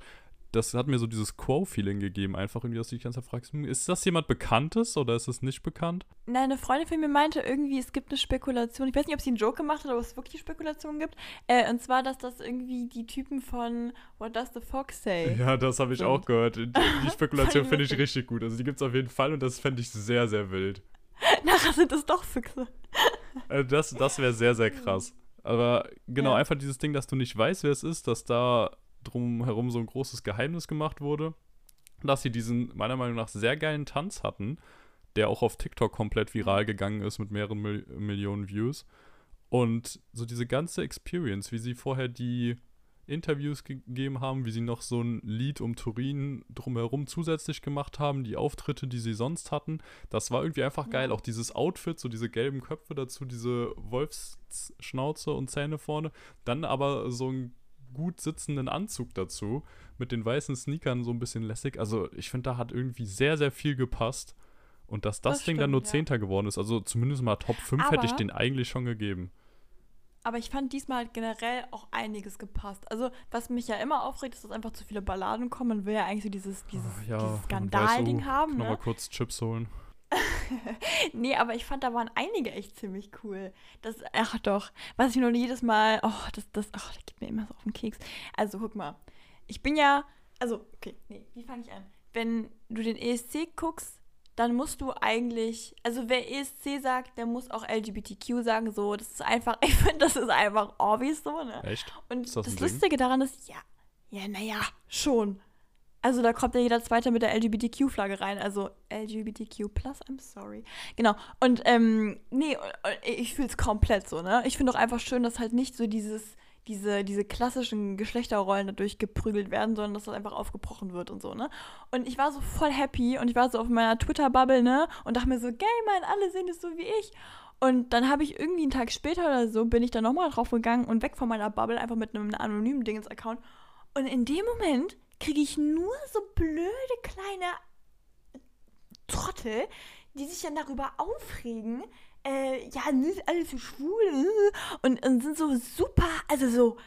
Das hat mir so dieses Quo-Feeling gegeben, einfach irgendwie, dass du dich die ganze Zeit fragst, hm, ist das jemand Bekanntes oder ist es nicht bekannt? Nein, eine Freundin von mir meinte irgendwie, es gibt eine Spekulation. Ich weiß nicht, ob sie einen Joke gemacht hat, aber es wirklich Spekulationen gibt. Äh, und zwar, dass das irgendwie die Typen von What Does the Fox Say? Ja, das habe ich sind. auch gehört. Die, die Spekulation finde ich richtig gut. Also die gibt es auf jeden Fall und das fände ich sehr, sehr wild. Nachher sind es doch Füchse. Also das das wäre sehr, sehr krass. Aber genau, Ja. einfach dieses Ding, dass du nicht weißt, wer es ist, dass da drumherum so ein großes Geheimnis gemacht wurde. Dass sie diesen, meiner Meinung nach, sehr geilen Tanz hatten, der auch auf TikTok komplett viral gegangen ist mit mehreren Mil Millionen Views. Und so diese ganze Experience, wie sie vorher die Interviews gegeben haben, wie sie noch so ein Lied um Turin drumherum zusätzlich gemacht haben, die Auftritte, die sie sonst hatten, das war irgendwie einfach geil. Auch dieses Outfit, so diese gelben Köpfe dazu, diese Wolfsschnauze und Zähne vorne, dann aber so einen gut sitzenden Anzug dazu, mit den weißen Sneakern so ein bisschen lässig. Also ich finde, da hat irgendwie sehr, sehr viel gepasst. Und dass das, Das Ding dann nur stimmt, ja. Zehnter geworden ist, also zumindest mal Top 5 hätte ich Aber- den eigentlich schon gegeben. Aber ich fand diesmal generell auch einiges gepasst. Also, was mich ja immer aufregt, ist, dass einfach zu viele Balladen kommen. Man will ja eigentlich so dieses, dieses, Ah, ja, dieses Skandalding oh, haben. Nochmal Ne? kurz Chips holen. Nee, aber ich fand, da waren einige echt ziemlich cool. Das, ach doch, was ich nur jedes Mal, oh, das, das, ach, das geht mir immer so auf den Keks. Also, guck mal, ich bin ja, also, okay, nee, wie fange ich an? Wenn du den ESC guckst, dann musst du eigentlich, also wer ESC sagt, der muss auch LGBTQ sagen, so, das ist einfach, ich finde, das ist einfach obvious so, ne? Echt? Und Ist das das? Lustige daran ist, ja, ja, naja, schon. Also da kommt ja jeder Zweite mit der LGBTQ-Flagge rein. Also LGBTQ+, I'm sorry. Genau. Und ähm, nee, ich fühle es komplett so, ne? Ich finde auch einfach schön, dass halt nicht so dieses, diese, diese klassischen Geschlechterrollen dadurch geprügelt werden, sondern dass das einfach aufgebrochen wird und so, ne? Und ich war so voll happy und ich war so auf meiner Twitter-Bubble, ne? Und dachte mir so, geil, Mann, alle sehen es so wie ich. Und dann habe ich irgendwie einen Tag später oder so, bin ich dann nochmal drauf gegangen und weg von meiner Bubble, einfach mit einem anonymen Dingens-Account. Und in dem Moment kriege ich nur so blöde kleine Trottel, die sich dann darüber aufregen, äh, ja, nicht alle so schwul äh, und, und sind so super, also so,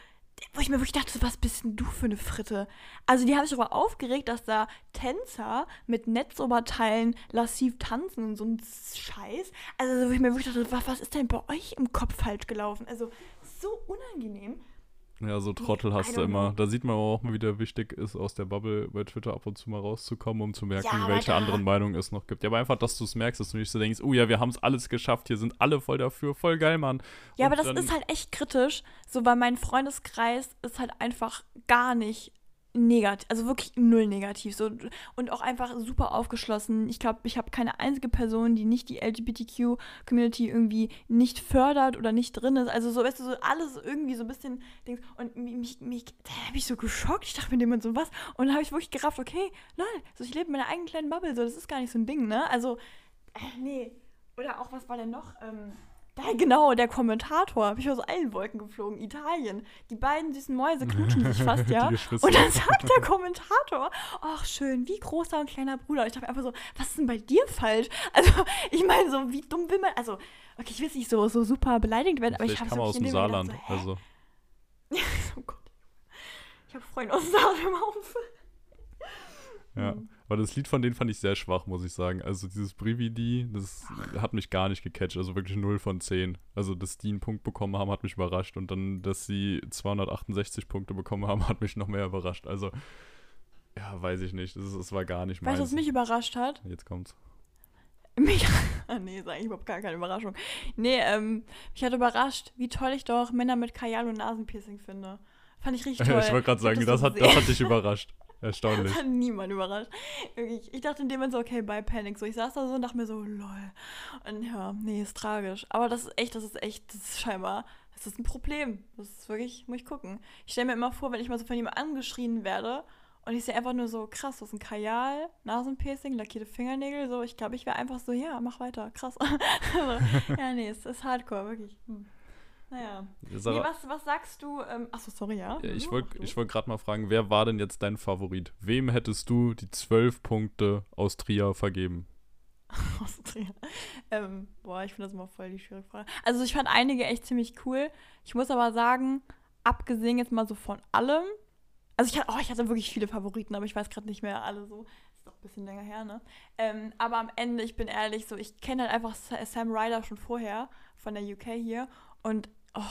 wo ich mir wirklich dachte, was bist denn du für eine Fritte? Also die haben sich darüber aufgeregt, dass da Tänzer mit Netzoberteilen lassiv tanzen und so ein Scheiß. Also wo ich mir wirklich dachte, was, was ist denn bei euch im Kopf falsch gelaufen? Also so unangenehm. Ja, so Trottel I hast du immer. Da sieht man auch mal, wie der wichtig ist, aus der Bubble bei Twitter ab und zu mal rauszukommen, um zu merken, Ja, welche anderen Meinungen es noch gibt. Ja, aber einfach, dass du es merkst, dass du nicht so denkst, oh ja, wir haben es alles geschafft, hier sind alle voll dafür, voll geil, Mann. Ja, Und aber das ist halt echt kritisch, so weil mein Freundeskreis ist halt einfach gar nicht negativ, also wirklich null negativ so und auch einfach super aufgeschlossen. Ich glaube, ich habe keine einzige Person, die nicht die LGBTQ Community irgendwie nicht fördert oder nicht drin ist. Also so weißt du so alles irgendwie so ein bisschen Dings und mi- mich mich da habe ich so geschockt. Ich dachte mir jemand so was und dann habe ich wirklich gerafft, okay, lol, so ich lebe in meiner eigenen kleinen Bubble, so das ist gar nicht so ein Ding, ne? Also äh, nee, oder auch was war denn noch ähm da, genau, der Kommentator. Hab ich aus allen Wolken geflogen. Italien. Die beiden süßen Mäuse knutschen sich fast, ja. Und dann sagt der Kommentator, ach schön, wie großer und kleiner Bruder. Und ich dachte einfach so, was ist denn bei dir falsch? Also, ich meine, so, wie dumm will man, also, okay, ich will nicht so, so super beleidigt werden, aber ich Vielleicht habe kam er so aus dem Saarland. Also, oh Gott. Ich habe Freunde aus dem Saarland im Haus. ja. Mhm. Aber das Lied von denen fand ich sehr schwach, muss ich sagen. Also dieses Brividi, das hat mich gar nicht gecatcht. Also wirklich 0 von 10. Also, dass die einen Punkt bekommen haben, hat mich überrascht. Und dann, dass sie 268 Punkte bekommen haben, hat mich noch mehr überrascht. Also, ja, weiß ich nicht. Das, das war gar nicht Weißt du, meins. was mich überrascht hat? Jetzt kommt's. Mich, nee, ist eigentlich überhaupt gar keine Überraschung. Nee, ähm, mich hat überrascht, wie toll ich doch Männer mit Kajal und Nasenpiercing finde. Fand ich richtig toll. ich wollte gerade sagen, das, so hat, das hat dich überrascht. Erstaunlich. Hat niemand überrascht. Wirklich. Ich dachte in dem Moment so, okay, bei Panic. So, ich saß da so und dachte mir so, lol. Und ja, nee, ist tragisch. Aber das ist echt, das ist echt, das ist scheinbar, das ist ein Problem. Das ist wirklich, muss ich gucken. Ich stelle mir immer vor, wenn ich mal so von jemandem angeschrien werde Und ich sehe einfach nur so, krass, das ist ein Kajal, Nasenpiercing, lackierte Fingernägel. So, ich glaube, ich wäre einfach so, ja, mach weiter, krass. also, ja, nee, es ist hardcore, wirklich. Hm. Naja. Nee, was, was sagst du? Ähm, achso, sorry, ja. ich wollte wollt gerade mal fragen, wer war denn jetzt dein Favorit? Wem hättest du die zwölf Punkte aus Trier vergeben? aus Trier. Ähm, boah, ich finde das immer voll die schwierige Frage. Also ich fand einige echt ziemlich cool. Ich muss aber sagen, abgesehen jetzt mal so von allem, also ich hatte, oh, ich hatte wirklich viele Favoriten, aber ich weiß gerade nicht mehr alle so. Ist doch ein bisschen länger her, ne? Ähm, aber am Ende, ich bin ehrlich, so, ich kenne halt einfach Sam Ryder schon vorher von der UK hier und oh,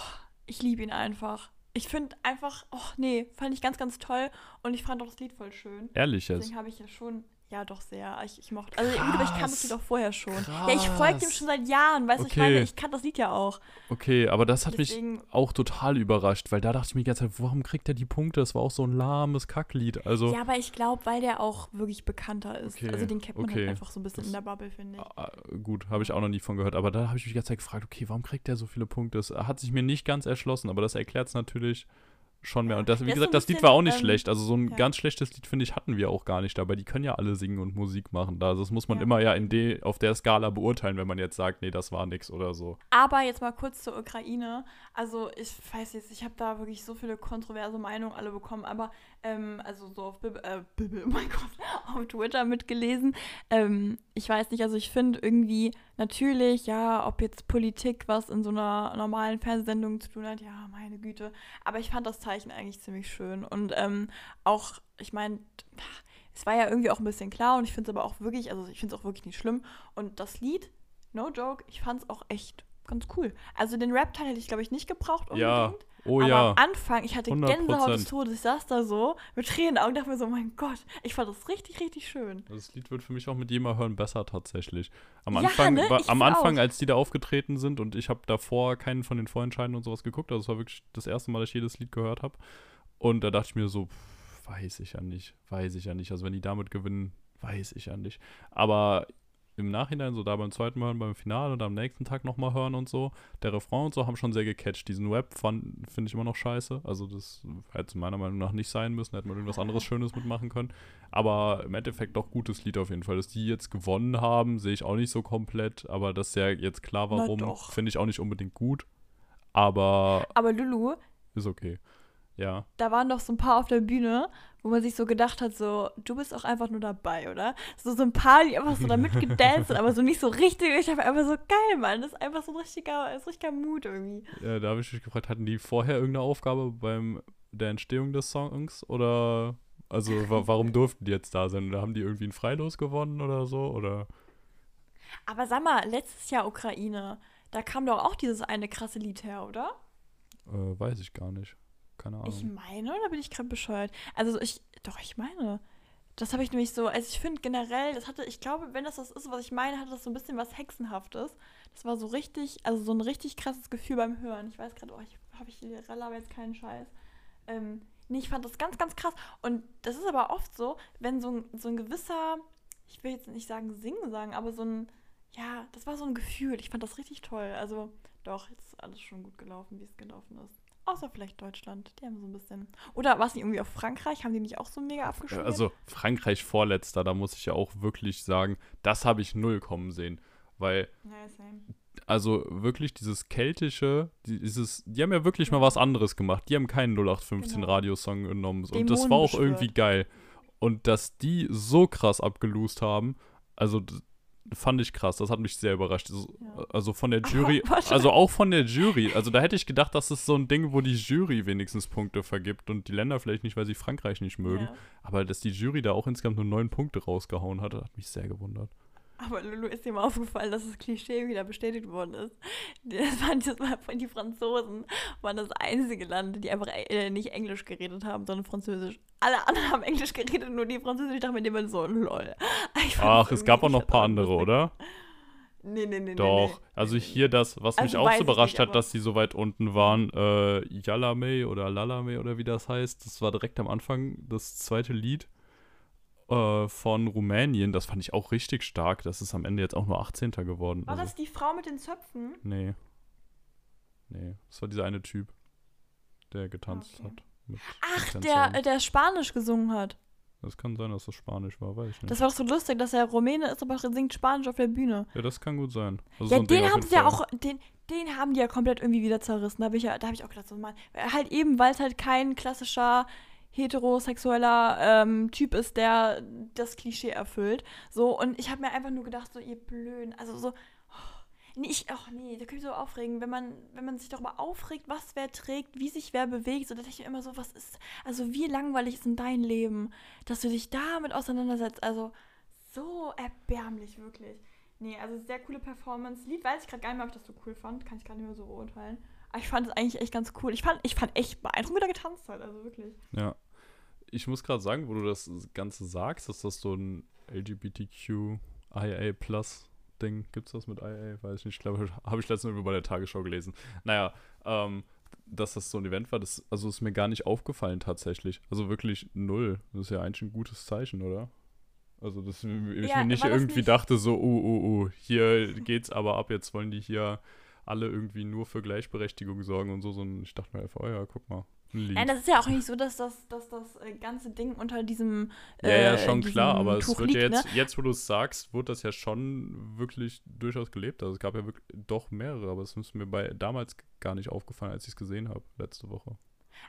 ich liebe ihn einfach. Ich finde einfach, oh nee, fand ich ganz, ganz toll und ich fand auch das Lied voll schön. Ehrlich jetzt? Deswegen habe ich ja schon, ja, doch sehr. Ich, ich mochte. Also Krass. ich kannte das Lied auch vorher schon. Krass. Ja, ich folge dem schon seit Jahren, weißt du, okay. ich meine, ich kann das Lied ja auch. Okay, aber das hat Deswegen, mich auch total überrascht, weil da dachte ich mir die ganze Zeit, warum kriegt er die Punkte? Das war auch so ein lahmes Kacklied. Also, ja, aber ich glaube, weil der auch wirklich bekannter ist. Okay. Also den kennt man halt okay. halt einfach so ein bisschen das, in der Bubble, finde ich. Ah, gut, habe ich auch noch nie von gehört. Aber da habe ich mich die ganze Zeit gefragt, okay, warum kriegt der so viele Punkte? Das hat sich mir nicht ganz erschlossen, aber das erklärt es natürlich schon mehr. Und das, wie das gesagt, das Lied war auch nicht ähm, schlecht. Also so ein ja. ganz schlechtes Lied, finde ich, hatten wir auch gar nicht dabei. Die können ja alle singen und Musik machen. Da, das muss man ja. immer ja in de, auf der Skala beurteilen, wenn man jetzt sagt, nee, das war nix oder so. Aber jetzt mal kurz zur Ukraine. Also ich weiß jetzt, ich habe da wirklich so viele kontroverse Meinungen alle bekommen, aber ähm, also so auf Bibel, äh, Bibel, oh mein Gott, auf Twitter mitgelesen. Ähm, ich weiß nicht, also ich finde irgendwie natürlich, ja, ob jetzt Politik was in so einer normalen Fernsehsendung zu tun hat, ja, meine Güte. Aber ich fand das Zeichen eigentlich ziemlich schön. Und ähm, auch, ich meine, es war ja irgendwie auch ein bisschen klar und ich finde es aber auch wirklich, also ich finde es auch wirklich nicht schlimm. Und das Lied, no joke, ich fand es auch echt ganz cool. Also den Rap-Teil hätte ich, glaube ich, nicht gebraucht unbedingt. Ja. Oh aber ja. am Anfang, ich hatte 100%. Gänsehaut des Todes. Ich saß da so mit Tränen in den Augen dachte mir so, mein Gott, ich fand das richtig, richtig schön. Das Lied wird für mich auch mit jedem hören besser tatsächlich. Am Anfang, ja, ne? am Anfang als die da aufgetreten sind und ich habe davor keinen von den Vorentscheiden und sowas geguckt, also es war wirklich das erste Mal, dass ich jedes Lied gehört habe. Und da dachte ich mir so, pff, weiß ich ja nicht, weiß ich ja nicht. Also wenn die damit gewinnen, weiß ich ja nicht. Aber im Nachhinein, so da beim zweiten Mal beim Finale und am nächsten Tag nochmal hören und so, der Refrain und so haben schon sehr gecatcht. Diesen Rap finde ich immer noch scheiße. Also das hätte meiner Meinung nach nicht sein müssen, hätte man irgendwas anderes Schönes mitmachen können. Aber im Endeffekt doch gutes Lied auf jeden Fall. Dass die jetzt gewonnen haben, sehe ich auch nicht so komplett. Aber das ist ja jetzt klar, warum, finde ich auch nicht unbedingt gut. Aber. Aber Lulu. Ist okay. Ja. Da waren doch so ein paar auf der Bühne, wo man sich so gedacht hat, so, du bist auch einfach nur dabei, oder? So, so ein paar, die einfach so da mitgedanced sind, aber so nicht so richtig. Ich habe einfach so, geil, Mann, das ist einfach so ein richtiger, ein richtiger Mut irgendwie. Ja, da habe ich mich gefragt, hatten die vorher irgendeine Aufgabe beim der Entstehung des Songs oder also wa warum durften die jetzt da sein? Oder haben die irgendwie ein Freilos gewonnen oder so? Oder? Aber sag mal, letztes Jahr Ukraine, da kam doch auch dieses eine krasse Lied her, oder? Äh, weiß ich gar nicht. Keine Ahnung. Ich meine, oder bin ich gerade bescheuert? Also ich, doch, ich meine. Das habe ich nämlich so, also ich finde generell, das hatte, ich glaube, wenn das das ist, was ich meine, hatte das so ein bisschen was Hexenhaftes. Das war so richtig, also so ein richtig krasses Gefühl beim Hören. Ich weiß gerade, oh, ich habe ich die aber jetzt keinen Scheiß. Ähm, nee, ich fand das ganz, ganz krass. Und das ist aber oft so, wenn so ein, so ein gewisser, ich will jetzt nicht sagen Singen sagen, aber so ein, ja, das war so ein Gefühl. Ich fand das richtig toll. Also doch, jetzt ist alles schon gut gelaufen, wie es gelaufen ist. Außer vielleicht Deutschland. Die haben so ein bisschen. Oder war es nicht irgendwie auf Frankreich? Haben die nicht auch so mega abgeschnitten? Also Frankreich vorletzter, da muss ich ja auch wirklich sagen, das habe ich null kommen sehen. Weil. Ja. Also wirklich dieses keltische, dieses, die haben ja wirklich mal was anderes gemacht. Die haben keinen 0815 genau. Radiosong genommen. Und das war auch irgendwie geil. Und dass die so krass abgelust haben, also fand ich krass. Das hat mich sehr überrascht. Ja. Also von der Jury, also auch von der Jury. Also da hätte ich gedacht, das ist so ein Ding, wo die Jury wenigstens Punkte vergibt und die Länder vielleicht nicht, weil sie Frankreich nicht mögen. Ja. Aber dass die Jury da auch insgesamt nur neun Punkte rausgehauen hat, hat mich sehr gewundert. Aber Lulu ist dir mal aufgefallen, dass das Klischee wieder bestätigt worden ist. Das waren das mal von die Franzosen waren das einzige Land, die einfach äh, nicht Englisch geredet haben, sondern Französisch. Alle anderen haben Englisch geredet, nur die Französisch. Ich dachte mir immer so, lol. Ach, es gab auch noch ein paar andere, oder? Nee, nee, nee. Doch. Nee, nee. Also hier das, was also mich auch so überrascht nicht, hat, dass die so weit unten waren, äh, Yalame oder Lalame oder wie das heißt. Das war direkt am Anfang das zweite Lied äh, von Rumänien. Das fand ich auch richtig stark. Das ist am Ende jetzt auch nur 18. geworden. War also. das die Frau mit den Zöpfen? Nee. Nee, das war dieser eine Typ, der getanzt okay. hat. Ach, der, äh, der Spanisch gesungen hat. Das kann sein, dass das Spanisch war, weiß ich nicht. Das war doch so lustig, dass er Rumäne ist, aber singt Spanisch auf der Bühne. ja, das kann gut sein. Also Ja, so den haben sie ja auch, den, den haben die ja komplett irgendwie wieder zerrissen. Da habe ich ja, da habe ich auch gedacht, so Mann, halt eben, weil es halt kein klassischer heterosexueller ähm, Typ ist, der das Klischee erfüllt. So, und ich habe mir einfach nur gedacht, so, ihr Blöden, also so, oh, nee, ich, ach nee, da kann ich so aufregen, wenn man, wenn man sich darüber aufregt, was wer trägt, wie sich wer bewegt, so, da denke ich mir immer so, was ist, also wie langweilig ist denn dein Leben, dass du dich damit auseinandersetzt, also so erbärmlich, wirklich. Nee, also sehr coole Performance. Lied weiß ich gerade gar nicht mehr, ob ich das so cool fand. Kann ich gar nicht mehr so beurteilen. Aber ich fand es eigentlich echt ganz cool. Ich fand, ich fand echt beeindruckend, wie er getanzt hat. Also wirklich. Ja. Ich muss gerade sagen, wo du das Ganze sagst, dass das so ein LGBTQ IA Plus Ding, gibt's das mit IA? Weiß ich nicht. Ich glaube, habe ich letztens irgendwo bei der Tagesschau gelesen. Naja, ähm, dass das so ein Event war, das also ist mir gar nicht aufgefallen tatsächlich. Also wirklich null. Das ist ja eigentlich ein gutes Zeichen, oder? Also, dass ich Ja, mir nicht irgendwie nicht- dachte, so, uh, uh, uh, hier geht's aber ab, jetzt wollen die hier alle irgendwie nur für Gleichberechtigung sorgen und so, sondern ich dachte mir einfach, oh ja, guck mal, Lied. Nein, das ist ja auch nicht so, dass das, dass das äh, ganze Ding unter diesem. Ja, ja, äh, schon klar, aber es wird ja liegt, jetzt, ne? jetzt, wo du es sagst, wird das ja schon wirklich durchaus gelebt. Also es gab ja wirklich doch mehrere, aber es ist mir bei damals gar nicht aufgefallen, als ich es gesehen habe, letzte Woche.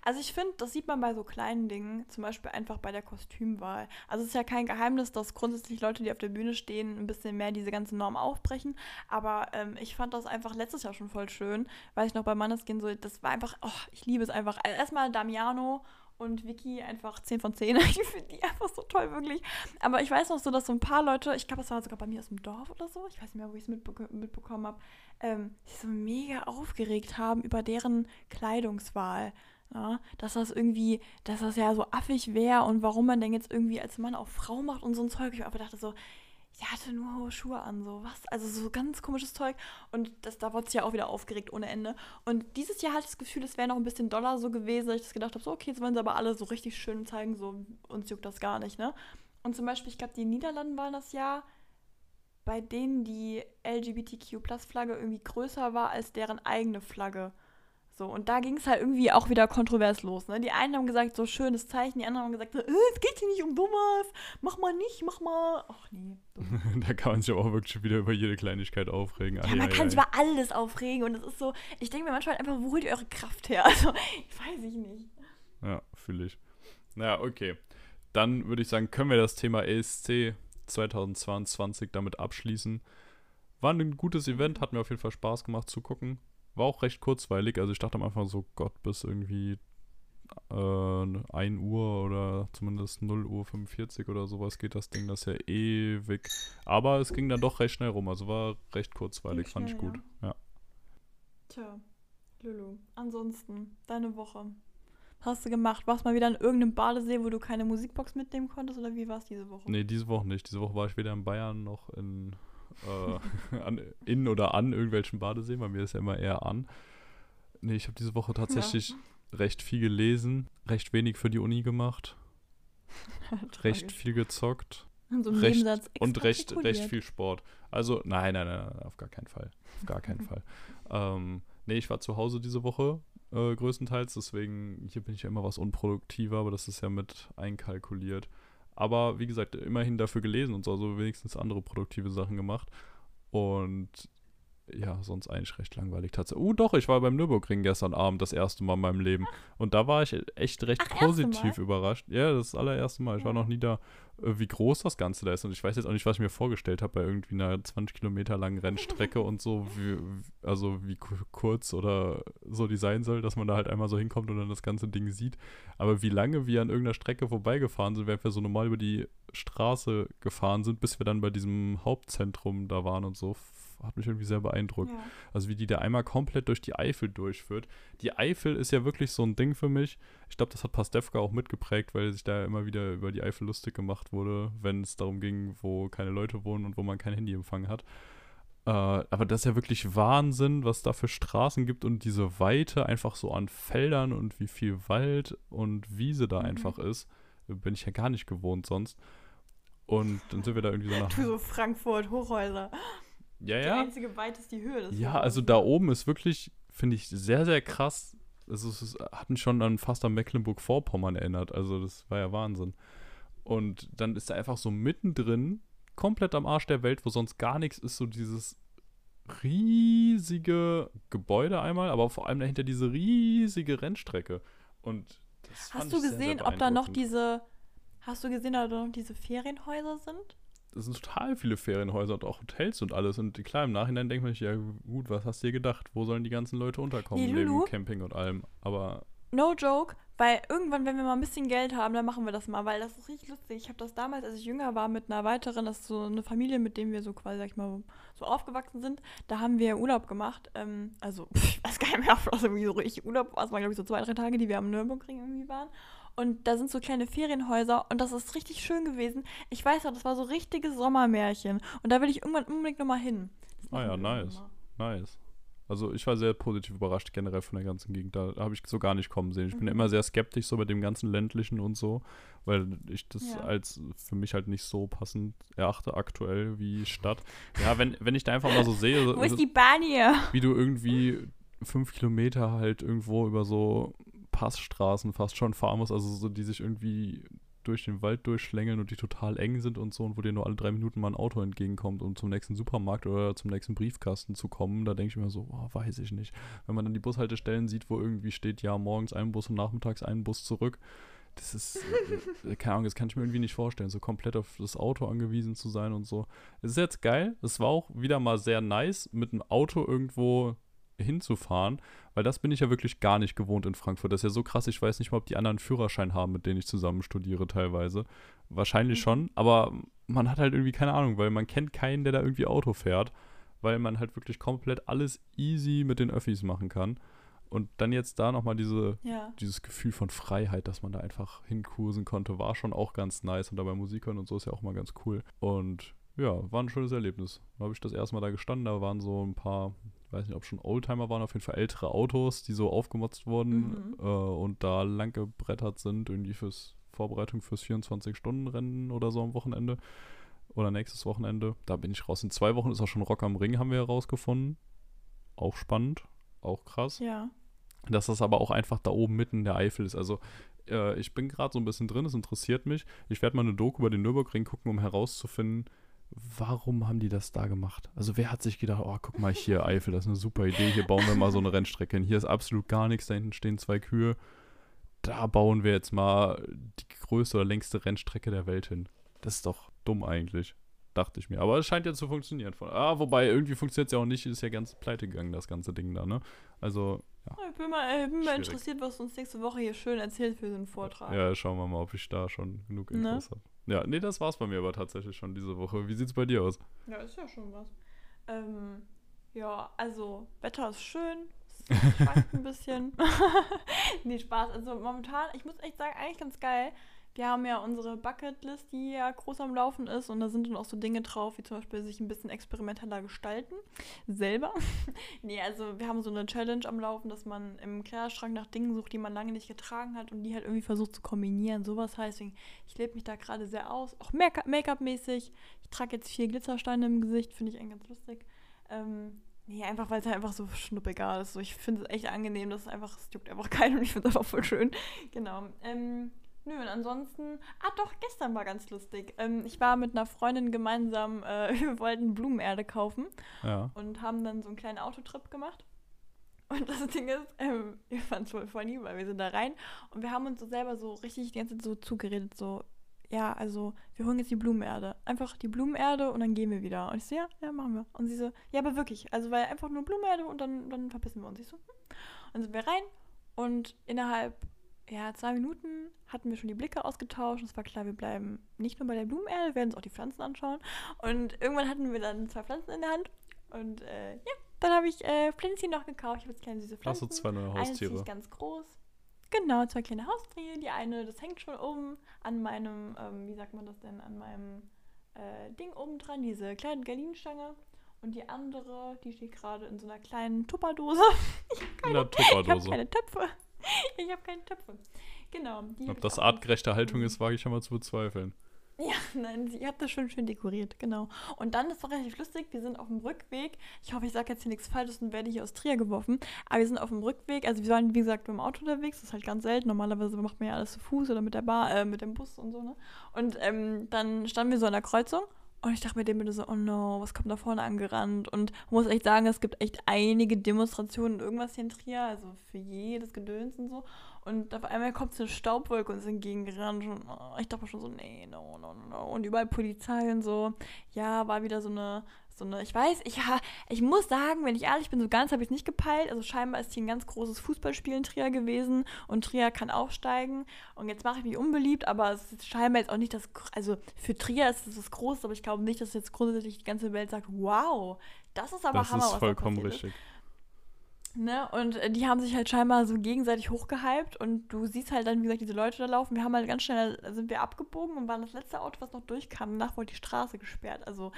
Also ich finde, das sieht man bei so kleinen Dingen, zum Beispiel einfach bei der Kostümwahl. Also es ist ja kein Geheimnis, dass grundsätzlich Leute, die auf der Bühne stehen, ein bisschen mehr diese ganze Norm aufbrechen. Aber ähm, ich fand das einfach letztes Jahr schon voll schön. Weiß ich noch bei Manneskin so, das war einfach, oh, ich liebe es einfach. Also erstmal Damiano und Vicky einfach 10 von 10. Ich finde die einfach so toll, wirklich. Aber ich weiß noch so, dass so ein paar Leute, ich glaube, das war sogar bei mir aus dem Dorf oder so, ich weiß nicht mehr, wo ich es mitbek mitbekommen habe, ähm, sich so mega aufgeregt haben über deren Kleidungswahl. Ja, dass das irgendwie, dass das ja so affig wäre und warum man denn jetzt irgendwie als Mann auch Frau macht und so ein Zeug. Ich einfach dachte so, sie hatte nur hohe Schuhe an, so was? Also so ganz komisches Zeug. Und das, da wurde sie ja auch wieder aufgeregt ohne Ende. Und dieses Jahr hatte ich das Gefühl, es wäre noch ein bisschen doller so gewesen, dass ich das gedacht habe, so okay, jetzt wollen sie aber alle so richtig schön zeigen, so uns juckt das gar nicht, ne? Und zum Beispiel, ich glaube, die Niederlanden waren das Jahr, bei denen die LGBTQ-Plus-Flagge irgendwie größer war als deren eigene Flagge. So, und da ging es halt irgendwie auch wieder kontrovers los. Ne? Die einen haben gesagt, so schönes Zeichen, die anderen haben gesagt, so, äh, es geht hier nicht um sowas, mach mal nicht, mach mal. Ach nee. da kann man sich aber auch wirklich wieder über jede Kleinigkeit aufregen. Ja, man kann sich über alles aufregen und es ist so, ich denke mir manchmal einfach, wo holt ihr eure Kraft her? Also, ich weiß ich nicht. Ja, fühle ich. Naja, okay. Dann würde ich sagen, können wir das Thema ESC 2022 damit abschließen. War ein gutes Event, hat mir auf jeden Fall Spaß gemacht zu gucken. War auch recht kurzweilig, also ich dachte am Anfang so, Gott, bis irgendwie äh, 1 Uhr oder zumindest 0 Uhr 45 oder sowas geht das Ding, das ist ja ewig. Aber es ging dann doch recht schnell rum, also war recht kurzweilig, fand ich gut. Ja. Tja, Lulu, ansonsten, deine Woche. Was hast du gemacht? Warst du mal wieder in irgendeinem Badesee, wo du keine Musikbox mitnehmen konntest oder wie war es diese Woche? Nee, diese Woche nicht. Diese Woche war ich weder in Bayern noch in, äh, an, in oder an irgendwelchen Badeseen. Bei mir ist ja immer eher an. Nee, ich habe diese Woche tatsächlich recht viel gelesen, recht wenig für die Uni gemacht, recht viel gezockt so recht- und recht, recht viel Sport. Also, nein, nein, nein, nein, auf gar keinen Fall. Auf gar keinen Fall. Ähm, nee, ich war zu Hause diese Woche äh, größtenteils, deswegen hier bin ich ja immer was unproduktiver, aber das ist ja mit einkalkuliert. Aber wie gesagt, immerhin dafür gelesen und so, also wenigstens andere produktive Sachen gemacht. Und ja, sonst eigentlich recht langweilig tatsächlich. Uh, doch, ich war beim Nürburgring gestern Abend das erste Mal in meinem Leben. Und da war ich echt recht Ach, positiv überrascht. Ja, das ist das allererste Mal. Ich war noch nie da, äh, wie groß das Ganze da ist. Und ich weiß jetzt auch nicht, was ich mir vorgestellt habe bei irgendwie einer 20 Kilometer langen Rennstrecke und so, wie, also wie ku- kurz oder so die sein soll, dass man da halt einmal so hinkommt und dann das ganze Ding sieht. Aber wie lange wir an irgendeiner Strecke vorbeigefahren sind, während wir so normal über die Straße gefahren sind, bis wir dann bei diesem Hauptzentrum da waren und so, hat mich irgendwie sehr beeindruckt. Ja. Also wie die da einmal komplett durch die Eifel durchführt. Die Eifel ist ja wirklich so ein Ding für mich. Ich glaube, das hat Pastewka auch mitgeprägt, weil sich da immer wieder über die Eifel lustig gemacht wurde, wenn es darum ging, wo keine Leute wohnen und wo man kein Handyempfang hat. Äh, aber das ist ja wirklich Wahnsinn, was da für Straßen gibt und diese Weite einfach so an Feldern und wie viel Wald und Wiese da Mhm. einfach ist. Bin ich ja gar nicht gewohnt sonst. Und dann sind wir da irgendwie so nach. Du so Frankfurt, Hochhäuser. Ja, Der ja. einzige Weit ist die Höhe des Ja, also da oben ist wirklich, finde ich, sehr, sehr krass. Also es ist, hat mich schon an fast an Mecklenburg-Vorpommern erinnert. Also das war ja Wahnsinn. Und dann ist er einfach so mittendrin, komplett am Arsch der Welt, wo sonst gar nichts ist, so dieses riesige Gebäude einmal, aber vor allem dahinter diese riesige Rennstrecke. Und das Hast du ich sehr, sehr gesehen, ob da noch diese. Hast du gesehen, ob da noch diese Ferienhäuser sind? Es sind total viele Ferienhäuser und auch Hotels und alles. Und klar, im Nachhinein denkt man sich, ja gut, was hast du dir gedacht? Wo sollen die ganzen Leute unterkommen Nee, neben. Camping und allem? Aber No joke, weil irgendwann, wenn wir mal ein bisschen Geld haben, dann machen wir das mal, weil das ist richtig lustig. Ich habe das damals, als ich jünger war, mit einer weiteren, das ist so eine Familie, mit dem wir so quasi, sag ich mal, so aufgewachsen sind. Da haben wir Urlaub gemacht. Ähm, also, ich weiß gar nicht mehr, ob das irgendwie so richtig Urlaub war. Es waren, glaube ich, so zwei, drei Tage, die wir am Nürburgring irgendwie waren. Und da sind so kleine Ferienhäuser und das ist richtig schön gewesen. Ich weiß noch, das war so richtiges Sommermärchen. Und da will ich irgendwann unbedingt nochmal hin. Ah ja, nice. mal. nice. Also ich war sehr positiv überrascht generell von der ganzen Gegend. Da habe ich so gar nicht kommen sehen. Ich bin Mhm. immer sehr skeptisch so bei dem ganzen ländlichen und so, weil ich das Ja. als für mich halt nicht so passend erachte aktuell wie Stadt. Ja, wenn, wenn ich da einfach mal so sehe, Wo ist die Bahn hier? wie du irgendwie fünf Kilometer halt irgendwo über so Passstraßen fast schon fahren musst, also so, die sich irgendwie durch den Wald durchschlängeln und die total eng sind und so und wo dir nur alle drei Minuten mal ein Auto entgegenkommt, um zum nächsten Supermarkt oder zum nächsten Briefkasten zu kommen, da denke ich mir so, oh, weiß ich nicht. Wenn man dann die Bushaltestellen sieht, wo irgendwie steht, ja, morgens ein Bus und nachmittags ein Bus zurück, das ist, äh, keine Ahnung, das kann ich mir irgendwie nicht vorstellen, so komplett auf das Auto angewiesen zu sein und so. Es ist jetzt geil, es war auch wieder mal sehr nice, mit einem Auto irgendwo hinzufahren, weil das bin ich ja wirklich gar nicht gewohnt in Frankfurt. Das ist ja so krass, ich weiß nicht mal, ob die anderen Führerschein haben, mit denen ich zusammen studiere teilweise. Wahrscheinlich Mhm. schon, aber man hat halt irgendwie keine Ahnung, weil man kennt keinen, der da irgendwie Auto fährt, weil man halt wirklich komplett alles easy mit den Öffis machen kann. Und dann jetzt da nochmal diese, Ja. dieses Gefühl von Freiheit, dass man da einfach hincruisen konnte, war schon auch ganz nice. Und dabei Musik hören und so ist ja auch mal ganz cool. Und ja, war ein schönes Erlebnis. Da habe ich das erste Mal da gestanden, da waren so ein paar, weiß nicht, ob schon Oldtimer waren, auf jeden Fall ältere Autos, die so aufgemotzt wurden Mhm. äh, und da lang gebrettert sind, irgendwie fürs Vorbereitung fürs 24-Stunden-Rennen oder so am Wochenende. Oder nächstes Wochenende. Da bin ich raus. In zwei Wochen ist auch schon Rock am Ring, haben wir herausgefunden. Auch spannend, auch krass Ja. dass das aber auch einfach da oben mitten in der Eifel ist. Also äh, ich bin gerade so ein bisschen drin, es interessiert mich. Ich werde mal eine Doku über den Nürburgring gucken, um herauszufinden, warum haben die das da gemacht? Also wer hat sich gedacht, oh, guck mal hier, Eifel, das ist eine super Idee, hier bauen wir mal so eine Rennstrecke hin. Hier ist absolut gar nichts, da hinten stehen zwei Kühe. Da bauen wir jetzt mal die größte oder längste Rennstrecke der Welt hin. Das ist doch dumm eigentlich. Dachte ich mir. Aber es scheint ja zu funktionieren. Ah, wobei, irgendwie funktioniert es ja auch nicht. Ist ja ganz pleite gegangen, das ganze Ding da, ne? Also, ja. Ich bin mal, äh, bin mal interessiert, was du uns nächste Woche hier schön erzählt für den Vortrag. Ja, schauen wir mal, ob ich da schon genug Ne? Infos habe. Ja, nee, das war's bei mir aber tatsächlich schon diese Woche. Wie sieht's bei dir aus? Ja, ist ja schon was. Ähm, ja, also, Wetter ist schön. Es ein bisschen. nee, Spaß. Also, momentan, ich muss echt sagen, eigentlich ganz geil. Wir haben ja unsere Bucketlist, die ja groß am Laufen ist. Und da sind dann auch so Dinge drauf, wie zum Beispiel sich ein bisschen experimenteller gestalten. Selber. nee, also, wir haben so eine Challenge am Laufen, dass man im Kleiderschrank nach Dingen sucht, die man lange nicht getragen hat und die halt irgendwie versucht zu kombinieren. Sowas heißt, ich lebe mich da gerade sehr aus. Auch Make- Make-up-mäßig. Ich trage jetzt vier Glitzersteine im Gesicht, finde ich eigentlich ganz lustig. Ähm, nee, einfach weil es halt einfach so schnuppegal ist. So, ich finde es echt angenehm, dass es einfach, es juckt einfach keinen und ich finde es einfach voll schön. Genau. Ähm, nö, und ansonsten, ah doch, gestern war ganz lustig. Ähm, ich war mit einer Freundin gemeinsam, äh, wir wollten Blumenerde kaufen Ja. und haben dann so einen kleinen Autotrip gemacht. Und das Ding ist, ähm, wir fanden es voll funny, weil wir sind da rein und wir haben uns so selber so richtig die ganze Zeit so zugeredet, so, ja, also wir holen jetzt die Blumenerde. Einfach die Blumenerde und dann gehen wir wieder. Und ich so, ja, ja, machen wir. Und sie so, ja, aber wirklich, also weil einfach nur Blumenerde und dann, dann verpissen wir uns. Ich so, hm. Und dann sind wir rein und innerhalb, ja, zwei Minuten hatten wir schon die Blicke ausgetauscht. Und es war klar, wir bleiben nicht nur bei der Blumenerde, wir werden uns auch die Pflanzen anschauen. Und irgendwann hatten wir dann zwei Pflanzen in der Hand. Und äh, ja, dann habe ich äh, Pflänzchen noch gekauft. Ich habe jetzt kleine süße Hast Pflanzen. du zwei neue Eine ist Haustiere? ganz groß. Genau, zwei kleine Haustiere. Die eine, das hängt schon oben an meinem, ähm, wie sagt man das denn, an meinem äh, Ding oben dran, diese kleine Gardinenstange. Und die andere, die steht gerade in so einer kleinen Tupperdose. Ich habe Tupperdose. keine Töpfe. Ich habe keine Töpfe. Genau. Ob das artgerechte Haltung Mhm. ist, wage ich ja mal zu bezweifeln. Ja, nein, sie hat das schon schön dekoriert, genau. Und dann, das war relativ lustig, wir sind auf dem Rückweg. Ich hoffe, ich sage jetzt hier nichts Falsches und werde hier aus Trier geworfen. Aber wir sind auf dem Rückweg, also wir waren, wie gesagt, mit dem Auto unterwegs, das ist halt ganz selten. Normalerweise macht man ja alles zu Fuß oder mit der Bar, äh, mit dem Bus und so, ne? Und ähm, dann standen wir so an der Kreuzung und ich dachte mir dem bitte so, oh no, was kommt da vorne angerannt? Und muss echt sagen, es gibt echt einige Demonstrationen, irgendwas hier in Trier, also für jedes Gedöns und so. Und auf einmal kommt so eine Staubwolke uns entgegengerannt. Und oh, ich dachte schon so, nee, no, no, no. Und überall Polizei und so. Ja, war wieder so eine, so eine, ich weiß, ich, ich muss sagen, wenn ich ehrlich bin, so ganz habe ich es nicht gepeilt. Also scheinbar ist hier ein ganz großes Fußballspiel in Trier gewesen und Trier kann aufsteigen. Und jetzt mache ich mich unbeliebt, aber es ist scheinbar jetzt auch nicht das, also für Trier ist es das Großes, aber ich glaube nicht, dass jetzt grundsätzlich die ganze Welt sagt, wow, das ist aber das Hammer, ist was vollkommen richtig. Ist. Ne? Und äh, die haben sich halt scheinbar so gegenseitig hochgehypt und du siehst halt dann, wie gesagt, diese Leute da laufen. Wir haben halt ganz schnell, sind wir abgebogen und waren das letzte Auto, was noch durchkam. Danach wurde die Straße gesperrt. Also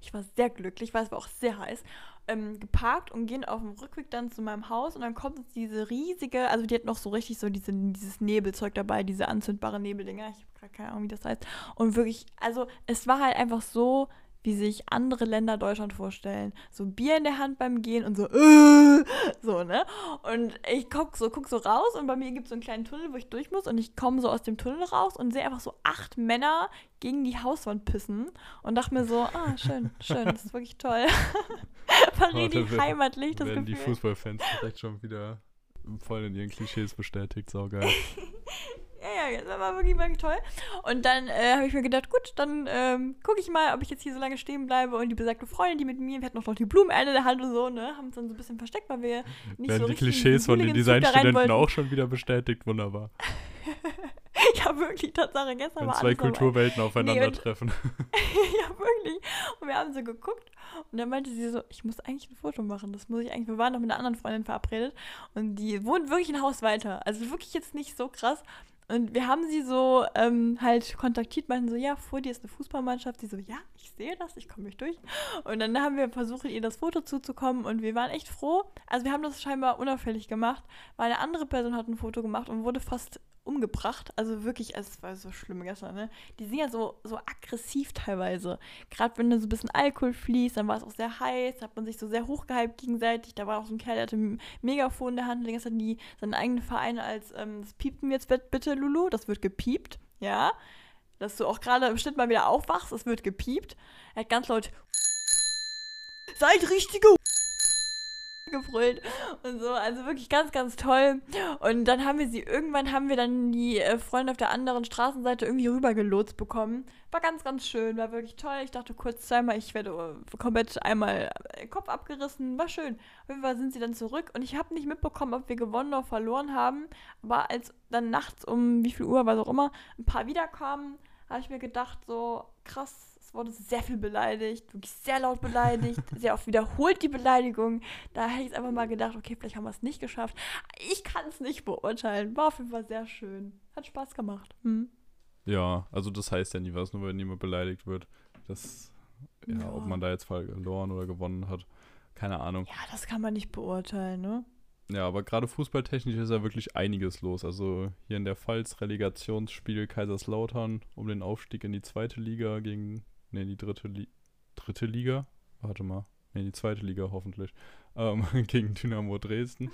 ich war sehr glücklich, weil es war auch sehr heiß. Ähm, geparkt und gehen auf dem Rückweg dann zu meinem Haus und dann kommt diese riesige, also die hat noch so richtig so diese, dieses Nebelzeug dabei, diese anzündbare Nebeldinger. Ich habe keine Ahnung, wie das heißt. Und wirklich, also es war halt einfach so wie sich andere Länder Deutschland vorstellen. So Bier in der Hand beim Gehen und so, äh, so, ne? Und ich guck so, guck so raus und bei mir gibt es so einen kleinen Tunnel, wo ich durch muss und ich komme so aus dem Tunnel raus und sehe einfach so acht Männer gegen die Hauswand pissen und dachte mir so, ah, schön, schön, das ist wirklich toll. War richtig Warte, heimatlich, das werden Gefühl. die Fußballfans direkt schon wieder voll in ihren Klischees bestätigt, saugeil. Ja, ja, das war wirklich, wirklich toll. Und dann äh, habe ich mir gedacht, gut, dann ähm, gucke ich mal, ob ich jetzt hier so lange stehen bleibe. Und die besagte Freundin, die mit mir, wir hatten auch noch die Blumenerde in der Hand und so, ne, haben uns dann so ein bisschen versteckt, weil wir nicht werden so die richtig Klischees von den Designstudenten auch schon wieder bestätigt, wunderbar. ja, wirklich, Tatsache, gestern Wenn war zwei. Kulturwelten aufeinandertreffen. ja, wirklich. Und wir haben so geguckt und dann meinte sie so, ich muss eigentlich ein Foto machen. Das muss ich eigentlich. Wir waren noch mit einer anderen Freundin verabredet und die wohnt wirklich ein Haus weiter. Also wirklich jetzt nicht so krass. Und wir haben sie so ähm, halt kontaktiert, meinten so, ja, vor dir ist eine Fußballmannschaft. Sie so, ja, ich sehe das, ich komme nicht durch. Und dann haben wir versucht, ihr das Foto zuzukommen und wir waren echt froh. Also wir haben das scheinbar unauffällig gemacht, weil eine andere Person hat ein Foto gemacht und wurde fast umgebracht. Also wirklich, es war so schlimm gestern, ne? Die sind ja so, so aggressiv teilweise. Gerade wenn da so ein bisschen Alkohol fließt, dann war es auch sehr heiß, da hat man sich so sehr hochgehypt gegenseitig. Da war auch so ein Kerl, der hatte ein Megafon in der Hand, ganze Zeit die, seinen eigenen Verein als, ähm, das piepten wir jetzt bitte, Lulu, das wird gepiept, ja. Dass du auch gerade im Schnitt mal wieder aufwachst, es wird gepiept. Er hat ganz laut Seid richtige gebrüllt und so, also wirklich ganz, ganz toll. Und dann haben wir sie, irgendwann haben wir dann die äh, Freunde auf der anderen Straßenseite irgendwie rübergelotst bekommen. War ganz, ganz schön, war wirklich toll. Ich dachte kurz zweimal, ich werde äh, komplett einmal äh, Kopf abgerissen, war schön. Auf jeden Fall sind sie dann zurück und ich habe nicht mitbekommen, ob wir gewonnen oder verloren haben. Aber als dann nachts um wie viel Uhr, was auch immer, ein paar wiederkamen, habe ich mir gedacht, so krass, es wurde sehr viel beleidigt, wirklich sehr laut beleidigt, sehr oft wiederholt die Beleidigung. Da hätte ich einfach mal gedacht, okay, vielleicht haben wir es nicht geschafft. Ich kann es nicht beurteilen. War auf jeden Fall sehr schön. Hat Spaß gemacht. Hm. Ja, also das heißt ja nie was, nur wenn jemand beleidigt wird. Das, ja, Ja. ob man da jetzt verloren oder gewonnen hat, keine Ahnung. Ja, das kann man nicht beurteilen, ne? Ja, aber gerade fußballtechnisch ist ja wirklich einiges los. Also hier in der Pfalz Relegationsspiel Kaiserslautern um den Aufstieg in die zweite Liga gegen, ne, die dritte, Li dritte Liga? Warte mal. Ne, die zweite Liga hoffentlich. Ähm, gegen Dynamo Dresden.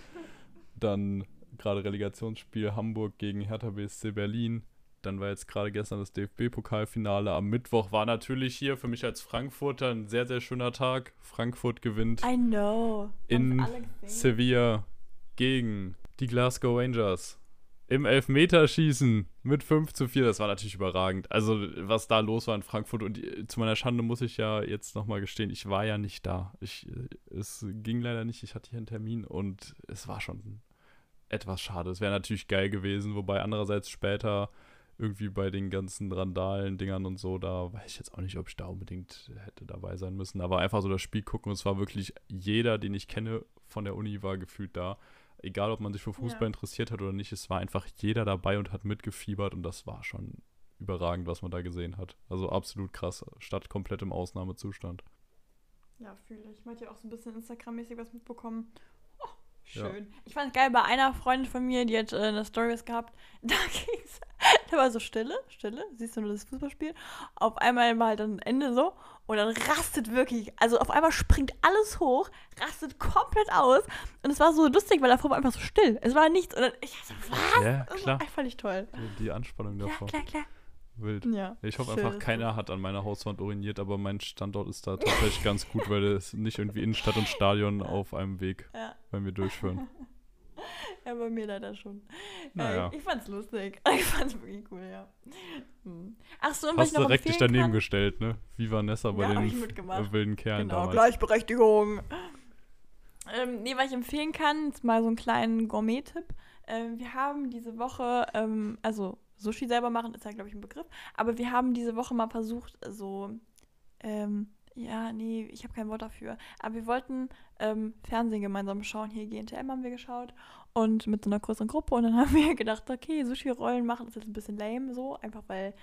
Dann gerade Relegationsspiel Hamburg gegen Hertha BSC Berlin. Dann war jetzt gerade gestern das DFB-Pokalfinale. Am Mittwoch war natürlich hier für mich als Frankfurter ein sehr, sehr schöner Tag. Frankfurt gewinnt I know. in? Sevilla gegen die Glasgow Rangers. Im Elfmeterschießen mit 5 zu 4. Das war natürlich überragend. Also, was da los war in Frankfurt. Und äh, zu meiner Schande muss ich ja jetzt nochmal gestehen, ich war ja nicht da. Ich, äh, es ging leider nicht. Ich hatte hier einen Termin und es war schon etwas schade. Es wäre natürlich geil gewesen, wobei andererseits später irgendwie bei den ganzen Randalen, Dingern und so, da weiß ich jetzt auch nicht, ob ich da unbedingt hätte dabei sein müssen. Aber einfach so das Spiel gucken es war wirklich jeder, den ich kenne von der Uni, war gefühlt da. Egal, ob man sich für Fußball Ja. interessiert hat oder nicht, es war einfach jeder dabei und hat mitgefiebert und das war schon überragend, was man da gesehen hat. Also absolut krass, statt komplett im Ausnahmezustand. Ja, fühle ich. Man hat ja auch so ein bisschen Instagram-mäßig was mitbekommen. Schön. Ich fand es geil bei einer Freundin von mir, die hat äh, eine Stories gehabt. Da ging's. Da war so Stille, Stille, siehst du nur das Fußballspiel. Auf einmal war halt dann Ende so und dann rastet wirklich, also auf einmal springt alles hoch, rastet komplett aus und es war so lustig, weil davor war einfach so still. Es war nichts und dann, ich dachte, was? Ja, Das klar. war fand ich toll. Die, die Anspannung Ja, davor. klar, klar. Wild. Ja. Ich hoffe einfach, keiner hat an meiner Hauswand uriniert, aber mein Standort ist da tatsächlich ganz gut, weil es nicht irgendwie Innenstadt und Stadion auf einem Weg Ja. bei mir durchführen. Ja, bei mir leider schon. Naja. Äh, ich fand's lustig. Ich fand's wirklich cool, ja. Hm. Ach so, und was Hast ich direkt dich daneben kann, gestellt, ne? Wie Vanessa bei Ja, den ich äh, wilden Kerlen Genau, damals. Gleichberechtigung. Ähm, nee, was ich empfehlen kann, ist mal so einen kleinen Gourmet-Tipp. Ähm, wir haben diese Woche, ähm, also Sushi selber machen ist ja, glaube ich, ein Begriff, aber wir haben diese Woche mal versucht, so, ähm, ja, nee, ich habe kein Wort dafür, aber wir wollten ähm, Fernsehen gemeinsam schauen. Hier GNTM haben wir geschaut und mit so einer größeren Gruppe und dann haben wir gedacht, okay, Sushi-Rollen machen ist jetzt ein bisschen lame so, einfach weil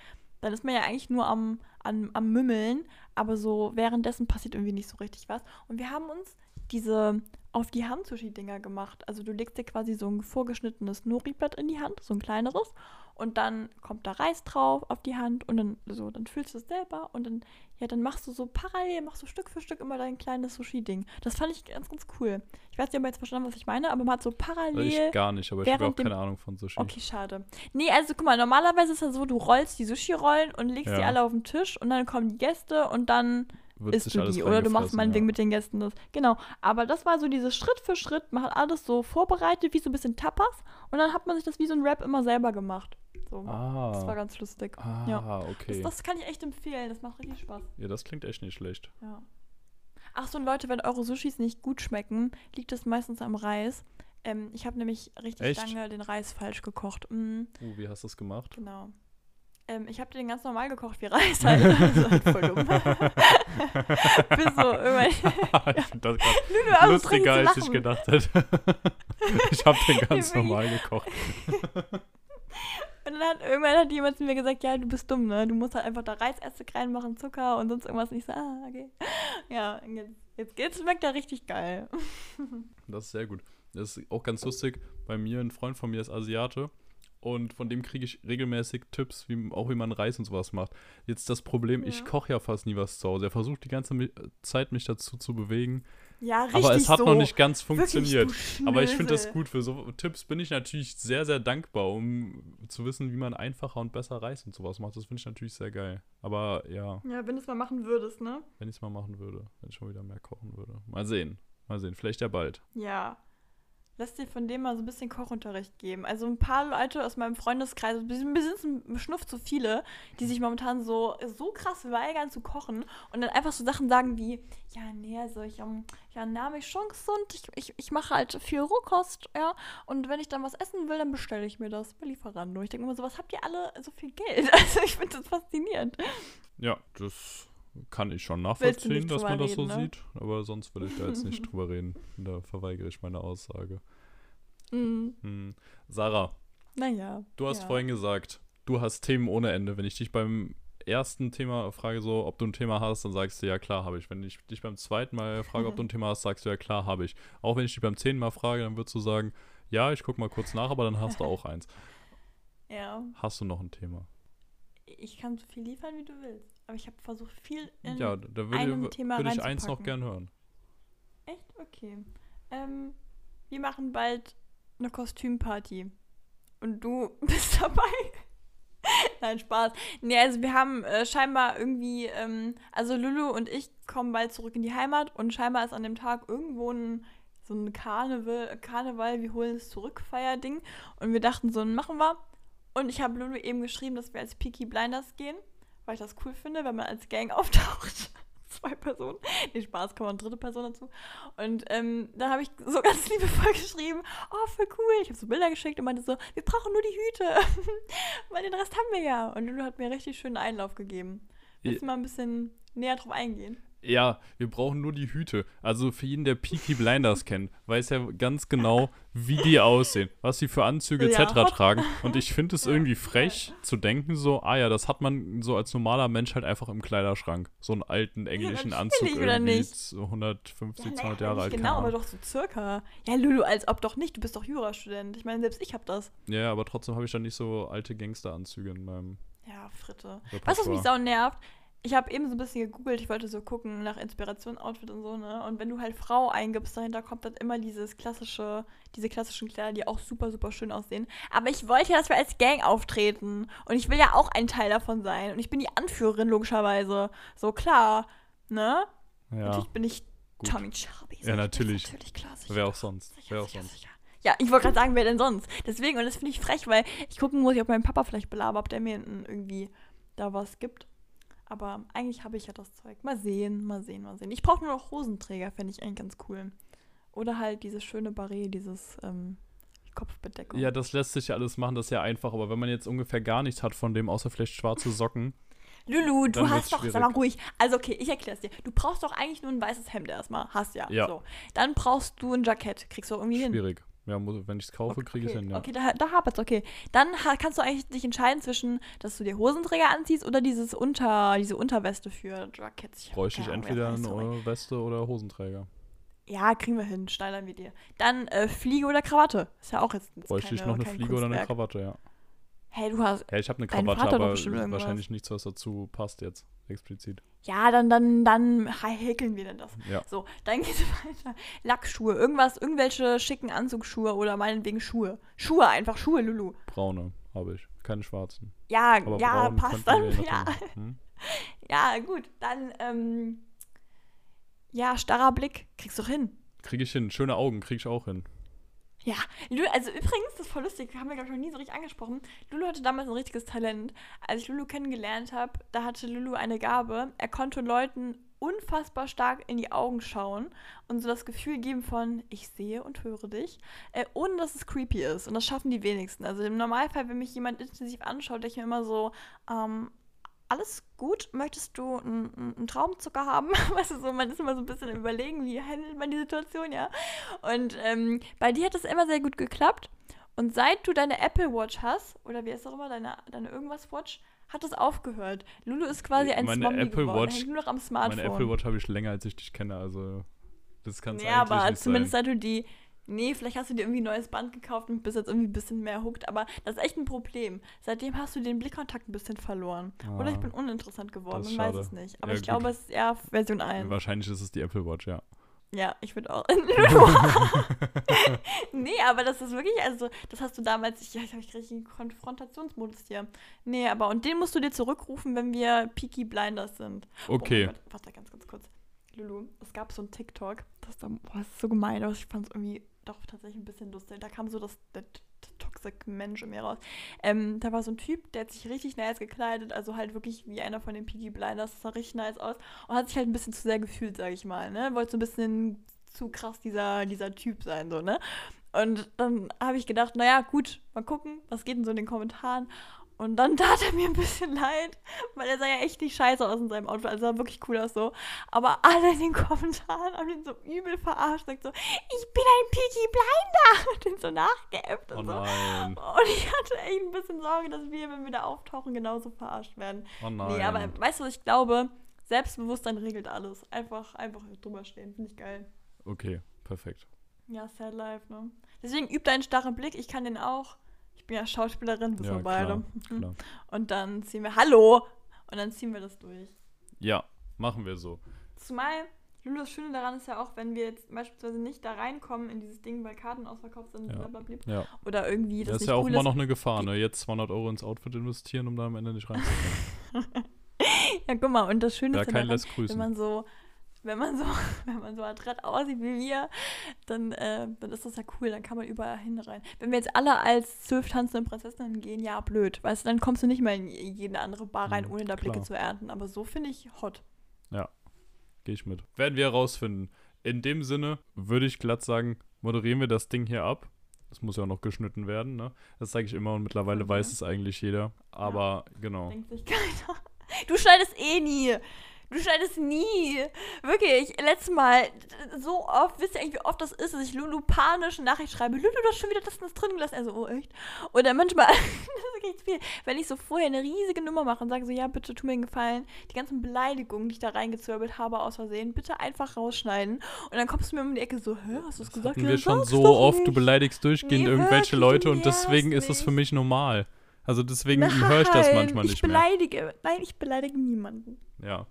dann ist man ja eigentlich nur am, am, am Mümmeln, aber so währenddessen passiert irgendwie nicht so richtig was. Und wir haben uns diese auf die Hand Sushi-Dinger gemacht. Also du legst dir quasi so ein vorgeschnittenes Nori-Blatt in die Hand, so ein kleineres, und dann kommt da Reis drauf auf die Hand und dann so, dann füllst du es selber und dann, ja, dann machst du so parallel, machst du Stück für Stück immer dein kleines Sushi-Ding. Das fand ich ganz, ganz cool. Ich weiß nicht, ob ihr jetzt verstanden was ich meine, aber man hat so parallel. Ich gar nicht, aber ich habe auch keine Ahnung von Sushi. Okay, schade. Nee, also guck mal, normalerweise ist ja so, du rollst die Sushi-Rollen und legst die Ja. alle auf den Tisch und dann kommen die Gäste und dann Wird isst sich du die. Oder du machst meinetwegen ja. mit den Gästen das. Genau. Aber das war so dieses Schritt für Schritt, man hat alles so vorbereitet, wie so ein bisschen Tapas und dann hat man sich das wie so ein Rap immer selber gemacht. So. Ah, Das war ganz lustig. ah ja. okay. Das, das kann ich echt empfehlen, das macht richtig Spaß. ja, das klingt echt nicht schlecht. Ja. Ach so, und Leute, wenn eure Sushis nicht gut schmecken, liegt das meistens am Reis. Ähm, ich habe nämlich richtig Echt? lange den Reis falsch gekocht. Mm. Uh, wie hast du das gemacht? Genau. Ähm, ich habe den ganz normal gekocht, wie Reis halt. Also halt voll dumm. Bis so irgendwann. ich finde das Lulu, also lustiger, als ich gedacht hätte. ich habe den ganz normal gekocht. Und dann hat irgendwann hat jemand zu mir gesagt, ja, du bist dumm, ne? Du musst halt einfach da Reisessig reinmachen, Zucker und sonst irgendwas. Und ich so, ah, okay. Ja, jetzt, jetzt, jetzt schmeckt er richtig geil. Das ist sehr gut. Das ist auch ganz lustig. Bei mir, ein Freund von mir ist Asiate. Und von dem kriege ich regelmäßig Tipps, wie, auch wie man Reis und sowas macht. Jetzt das Problem, ich Ja. koche ja fast nie was zu Hause. Er versucht die ganze Zeit, mich dazu zu bewegen. Ja, richtig Aber es hat so. noch nicht ganz Wirklich, funktioniert. du Aber ich finde das gut. Für so Tipps bin ich natürlich sehr, sehr dankbar, um zu wissen, wie man einfacher und besser Reis und sowas macht. Das finde ich natürlich sehr geil. Aber ja, Ja, wenn du es mal machen würdest, ne? wenn ich es mal machen würde, wenn ich schon wieder mehr kochen würde. Mal sehen. Mal sehen. Vielleicht ja bald. Ja. Lass dir von dem mal so ein bisschen Kochunterricht geben. Also ein paar Leute aus meinem Freundeskreis, ein bisschen ein Schnuff zu viele, die sich momentan so, so krass weigern zu kochen und dann einfach so Sachen sagen wie, ja, nee, also ich, ähm, ja, ernähre mich schon gesund, ich, ich, ich mache halt viel Rohkost, ja, und wenn ich dann was essen will, dann bestelle ich mir das bei Lieferando. Ich denke immer so, was habt ihr alle so viel Geld? Also ich finde das faszinierend. Ja, das kann ich schon nachvollziehen, dass man das so reden, ne? sieht. Aber sonst will ich da jetzt nicht drüber reden. Da verweigere ich meine Aussage. Mhm. Hm. Sarah, Naja. du hast ja. vorhin gesagt, du hast Themen ohne Ende. Wenn ich dich beim ersten Thema frage, so, ob du ein Thema hast, dann sagst du, ja klar, habe ich. Wenn ich dich beim zweiten Mal frage, ob du ein Thema hast, sagst du, ja klar, habe ich. Auch wenn ich dich beim zehnten Mal frage, dann würdest du sagen, ja, ich gucke mal kurz nach, aber dann hast du auch eins. Ja. Hast du noch ein Thema? Ich kann so viel liefern, wie du willst. Aber ich habe versucht, viel in ja, da würde, einem Thema würde ich eins noch gern hören. Echt? Okay. Ähm, wir machen bald eine Kostümparty. Und du bist dabei. Nein, Spaß. Nee, also wir haben äh, scheinbar irgendwie, ähm, also Lulu und ich kommen bald zurück in die Heimat und scheinbar ist an dem Tag irgendwo ein, so ein Karneval, Karneval, wir holen es zurück, Feierding. Und wir dachten, so ein machen wir. Und ich habe Lulu eben geschrieben, dass wir als Peaky Blinders gehen, weil ich das cool finde, wenn man als Gang auftaucht. Zwei Personen. Nee, Spaß, kommt eine dritte Person dazu. Und ähm, dann habe ich so ganz liebevoll geschrieben, oh, voll cool. Ich habe so Bilder geschickt und meinte so, wir brauchen nur die Hüte, weil den Rest haben wir ja. Und Lulu hat mir richtig schönen Einlauf gegeben. Willst du mal ein bisschen näher drauf eingehen? Ja, wir brauchen nur die Hüte. Also für jeden, der Peaky Blinders kennt, weiß ja ganz genau, wie die aussehen, was sie für Anzüge Ja. etc. tragen. Und ich finde es irgendwie frech zu denken, so, ah ja, das hat man so als normaler Mensch halt einfach im Kleiderschrank. So einen alten englischen natürlich, Anzug irgendwie nicht? so 150, Ja, 200 naja, Jahre alt. genau, aber doch so circa. Ja, Lulu, als ob doch nicht. Du bist doch Jurastudent. Ich meine, selbst ich hab das. Ja, aber trotzdem habe ich dann nicht so alte Gangsteranzüge in meinem Ja, Fritte. Repertoire. Du, was mich sau nervt? Ich habe eben so ein bisschen gegoogelt, ich wollte so gucken nach Inspiration, Outfit und so, ne? Und wenn du halt Frau eingibst, dahinter kommt dann immer dieses klassische, diese klassischen Kleider, die auch super, super schön aussehen. Aber ich wollte ja, dass wir als Gang auftreten. Und ich will ja auch ein Teil davon sein. Und ich bin die Anführerin, logischerweise. So, klar. Ne? Ja, Natürlich bin ich gut. Tommy Shelby. Ja, natürlich. Natürlich, klar. sicher. wer auch sonst. Sicher, Wer auch sicher, sonst. sicher. Ja, ich wollte gerade sagen, wer denn sonst? Deswegen, und das finde ich frech, weil ich gucken muss, ob mein Papa vielleicht belaber, ob der mir irgendwie da was gibt. Aber eigentlich habe ich ja das Zeug. Mal sehen, mal sehen, mal sehen. Ich brauche nur noch Hosenträger, fände ich eigentlich ganz cool. Oder halt dieses schöne Barret, dieses ähm, Kopfbedeckung. Ja, das lässt sich ja alles machen, das ist ja einfach. Aber wenn man jetzt ungefähr gar nichts hat von dem, außer vielleicht schwarze Socken, Lulu, du hast doch, schwierig. sag mal ruhig. Also okay, ich erkläre es dir. Du brauchst doch eigentlich nur ein weißes Hemd erstmal. Hast ja. Ja. So. Dann brauchst du ein Jackett. Kriegst du irgendwie hin. schwierig. Ja, muss, wenn ich es kaufe, Okay, kriege ich es hin, ja. Okay, da, da hapert's, okay. Dann kannst du eigentlich dich entscheiden zwischen, dass du dir Hosenträger anziehst oder dieses Unter, diese Unterweste für Jackets. hab Bräuchte ich keine Ahnung, entweder heißt, sorry. eine Weste oder Hosenträger. Ja, kriegen wir hin, schneidern wir dir. Dann äh, Fliege oder Krawatte. Ist ja auch jetzt, Bräuchte ich noch eine Fliege oder eine Kunstwerk. Krawatte, ja. Hey, du hast. Ja, ich habe eine Krawatte, aber wahrscheinlich nichts, was dazu passt jetzt, explizit. Ja, dann, dann, dann häkeln wir denn das. Ja. So, dann geht's weiter. Lackschuhe, irgendwas, irgendwelche schicken Anzugsschuhe oder meinetwegen Schuhe. Schuhe einfach, Schuhe, Lulu. Braune habe ich, keine schwarzen. Ja, Aber ja, passt dann. Ja, Hm? ja, gut. Dann, ähm, ja, starrer Blick. Kriegst du hin. Kriege ich hin. Schöne Augen kriege ich auch hin. Ja, Lulu, also übrigens, das ist voll lustig, haben wir, glaube ich, noch nie so richtig angesprochen. Lulu hatte damals ein richtiges Talent. Als ich Lulu kennengelernt habe, da hatte Lulu eine Gabe. Er konnte Leuten unfassbar stark in die Augen schauen und so das Gefühl geben von, ich sehe und höre dich, äh, ohne dass es creepy ist. Und das schaffen die wenigsten. Also im Normalfall, wenn mich jemand intensiv anschaut, denke ich mir immer so, ähm, alles gut? Möchtest du einen, Traumzucker haben? Weißt du, so, man ist immer so ein bisschen überlegen, wie handelt man die Situation, ja. Und ähm, bei dir hat das immer sehr gut geklappt. Und seit du deine Apple Watch hast, oder wie heißt auch immer, deine, deine irgendwas Watch, hat es aufgehört. Lulu ist quasi ein Meine Zombie Apple geworden. Watch- hängt nur noch am Smartphone. Meine Apple Watch habe ich länger, als ich dich kenne, also das kann es ja, aber nicht zumindest sein. seit du die. Nee, vielleicht hast du dir irgendwie ein neues Band gekauft und bist jetzt irgendwie ein bisschen mehr hooked, aber das ist echt ein Problem. Seitdem hast du den Blickkontakt ein bisschen verloren. Oder ich Ah, bin uninteressant geworden, man weiß es nicht. Aber Ja, ich gut. glaube, es ist eher Version 1. Wahrscheinlich ist es die Apple Watch, ja. Ja, ich würde auch. nee, aber das ist wirklich, also, das hast du damals, ich, jetzt habe ich richtig einen Konfrontationsmodus hier. Nee, aber, und den musst du dir zurückrufen, wenn wir Peaky Blinders sind. Okay. Oh mein Gott, warte ganz, ganz kurz. Lulu, es gab so ein TikTok, das, da, boah, das ist so gemein, aber ich fand es irgendwie doch tatsächlich ein bisschen lustig. Da kam so das, der, der Toxic Mensch in mir raus. Ähm, da war so ein Typ, der hat sich richtig nice gekleidet, also halt wirklich wie einer von den Peaky Blinders, sah richtig nice aus und hat sich halt ein bisschen zu sehr gefühlt, sag ich mal, ne? Wollte so ein bisschen zu krass dieser, dieser Typ sein, so, ne? Und dann habe ich gedacht, naja, gut, mal gucken, was geht denn so in den Kommentaren. Und dann tat er mir ein bisschen leid, weil er sah ja echt nicht scheiße aus in seinem Outfit. Also sah wirklich cool aus so. Aber alle in den Kommentaren haben ihn so übel verarscht. Sagt so, ich bin ein Peaky Blinder. Und den so nachgeäfft Oh und so. nein. Und ich hatte echt ein bisschen Sorge, dass wir, wenn wir da auftauchen, genauso verarscht werden. Oh nein. Nee, aber weißt du, was ich glaube? Selbstbewusstsein regelt alles. Einfach, einfach drüber stehen. Finde ich geil. Okay, perfekt. Ja, sad life, ne? Deswegen übt deinen starren Blick. Ich kann den auch. Ich bin ja Schauspielerin, wissen Ja, wir beide. klar, Mhm. klar. Und dann ziehen wir, hallo! Und dann ziehen wir das durch. Ja, machen wir so. Zumal, Lulu, das Schöne daran ist ja auch, wenn wir jetzt beispielsweise nicht da reinkommen in dieses Ding, weil Karten ausverkauft sind, Ja. blablabla, Ja. oder irgendwie das, Das ist ja auch cool immer ist. noch eine Gefahr, ne? Jetzt 200 Euro ins Outfit investieren, um da am Ende nicht reinzukommen. Ja, guck mal, und das Schöne Ja, ist ja daran, wenn man so, wenn man so, wenn man so adrett aussieht wie wir, dann, äh, dann ist das ja cool, dann kann man überall hin rein. Wenn wir jetzt alle als zwölf tanzende Prinzessinnen gehen, ja, blöd. Weißt du, dann kommst du nicht mehr in jede andere Bar rein, Mhm, ohne da Blicke klar. zu ernten. Aber so finde ich hot. Gehe ich mit. Werden wir herausfinden. In dem Sinne würde ich glatt sagen, moderieren wir das Ding hier ab. Das muss ja auch noch geschnitten werden, ne? Das sage ich immer und mittlerweile Mhm. weiß es eigentlich jeder. Aber genau. Denkt sich keiner. Du schneidest eh nie. Du schneidest nie. Wirklich. Letztes Mal, so oft, wisst ihr eigentlich, wie oft das ist, dass ich Lulu panisch eine Nachricht schreibe. Lulu, du hast schon wieder das und das drin gelassen. Also, oh, echt? Oder manchmal, das ist wirklich viel, wenn ich so vorher eine riesige Nummer mache und sage so, ja, bitte tu mir einen Gefallen, die ganzen Beleidigungen, die ich da reingezwirbelt habe aus Versehen, bitte einfach rausschneiden. Und dann kommst du mir um die Ecke so, hä, hast du es gesagt? Hatten wir schon sag's so oft, du nicht. beleidigst durchgehend Nee, irgendwelche Leute du und deswegen ist es für mich. normal. Also deswegen höre ich das manchmal ich nicht mehr. beleidige. Nein, ich beleidige niemanden. Ja.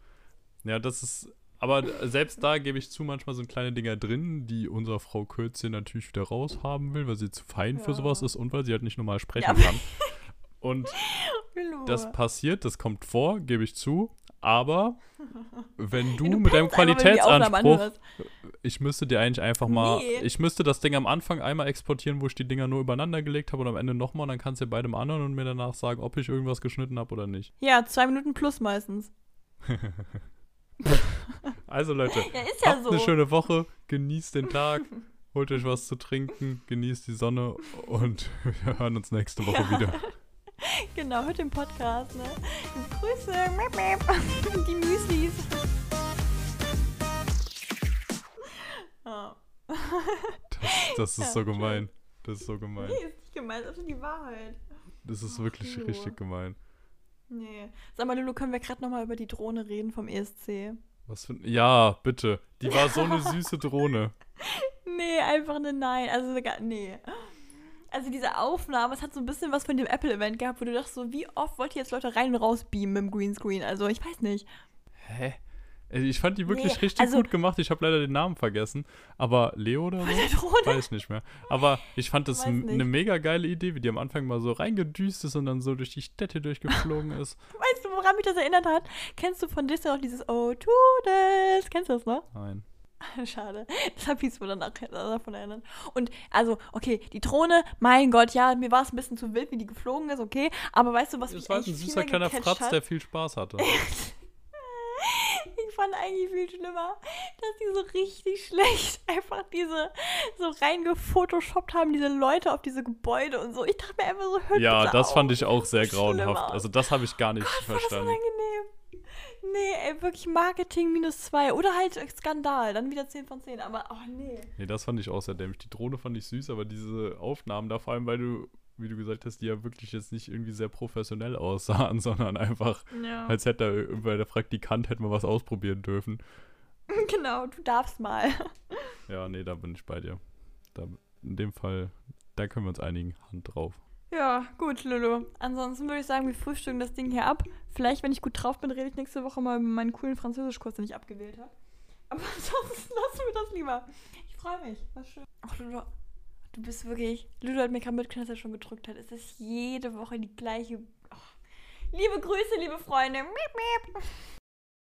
Ja, das ist. Aber selbst da gebe ich zu, manchmal sind kleine Dinger drin, die unsere Frau Kürzchen natürlich wieder raushaben will, weil sie zu fein für Ja. sowas ist und weil sie halt nicht normal sprechen Ja. kann. Und Lulu. das passiert, das kommt vor, gebe ich zu. Aber wenn du, Ja, mit deinem du Qualitätsanspruch, ich müsste dir eigentlich einfach mal, Nee. ich müsste das Ding am Anfang einmal exportieren, wo ich die Dinger nur übereinander gelegt habe und am Ende nochmal und dann kannst du dir beide mal anhören und mir danach sagen, ob ich irgendwas geschnitten habe oder nicht. Ja, zwei Minuten plus meistens. Also Leute, Ja, ist ja habt so. eine schöne Woche, genießt den Tag, holt euch was zu trinken, genießt die Sonne und wir hören uns nächste Woche wieder. Genau, hört den Podcast, ne? Grüße. Mäp, mäp. Die Müslis. Ja. Das, das ist Ja, so gemein. Das ist so gemein. Nee, ist nicht gemein, das ist die Wahrheit. Das ist Ach, wirklich Lulu. richtig gemein. Nee. Sag mal, Lulu, können wir gerade nochmal über die Drohne reden vom ESC? Was für Ja, bitte. Die war so eine süße Drohne. Nee, einfach eine Nein. Also, nee. Also diese Aufnahme, es hat so ein bisschen was von dem Apple-Event gehabt, wo du dachtest so, wie oft wollt ihr jetzt Leute rein und raus beamen mit dem Greenscreen? Also, ich weiß nicht. Hä? Ich fand die wirklich Nee, richtig also- gut gemacht. Ich habe leider den Namen vergessen. Aber Leo oder so? Weiß nicht mehr. Aber ich fand das eine mega geile Idee, wie die am Anfang mal so reingedüst ist und dann so durch die Städte durchgeflogen ist. Weißt du, woran mich das erinnert hat? Kennst du von Disney auch dieses Oh, Todes? Kennst du das noch? Nein. Schade. Das hat mich so danach davon erinnert. Und also, okay, die Drohne, mein Gott, ja, mir war es ein bisschen zu wild, wie die geflogen ist, okay. Aber weißt du, was mich Das war ein süßer kleiner Fratz, hat? der viel Spaß hatte. Ich fand eigentlich viel schlimmer, dass die so richtig schlecht einfach diese so reingefotoshoppt haben, diese Leute auf diese Gebäude und so. Ich dachte mir einfach so, hört Ja, das auf. fand ich auch sehr grauenhaft. Also das habe ich gar nicht War das verstanden. unangenehm. Nee, ey, wirklich Marketing minus zwei. Oder halt Skandal, dann wieder 10 von 10. Aber, oh nee. Nee, das fand ich auch sehr dämlich. Die Drohne fand ich süß, aber diese Aufnahmen da, vor allem, weil du, wie du gesagt hast, die ja wirklich jetzt nicht irgendwie sehr professionell aussahen, sondern einfach, Ja. als hätte irgendwer der Praktikant hätte mal was ausprobieren dürfen. Genau, du darfst mal. Ja, nee, da bin ich bei dir. Da, in dem Fall, da können wir uns einigen. Hand drauf. Ja, gut, Lulu. Ansonsten würde ich sagen, wir frühstücken das Ding hier ab. Vielleicht, wenn ich gut drauf bin, rede ich nächste Woche mal über meinen coolen Französischkurs, den ich abgewählt habe. Aber ansonsten lassen wir das lieber. Ich freue mich. War schön. Ach, Lulu, du bist wirklich. Lulu hat mir gerade mitgekriegt, dass er schon gedrückt hat. Es ist jede Woche die gleiche. Oh. Liebe Grüße, liebe Freunde. Miep, miep.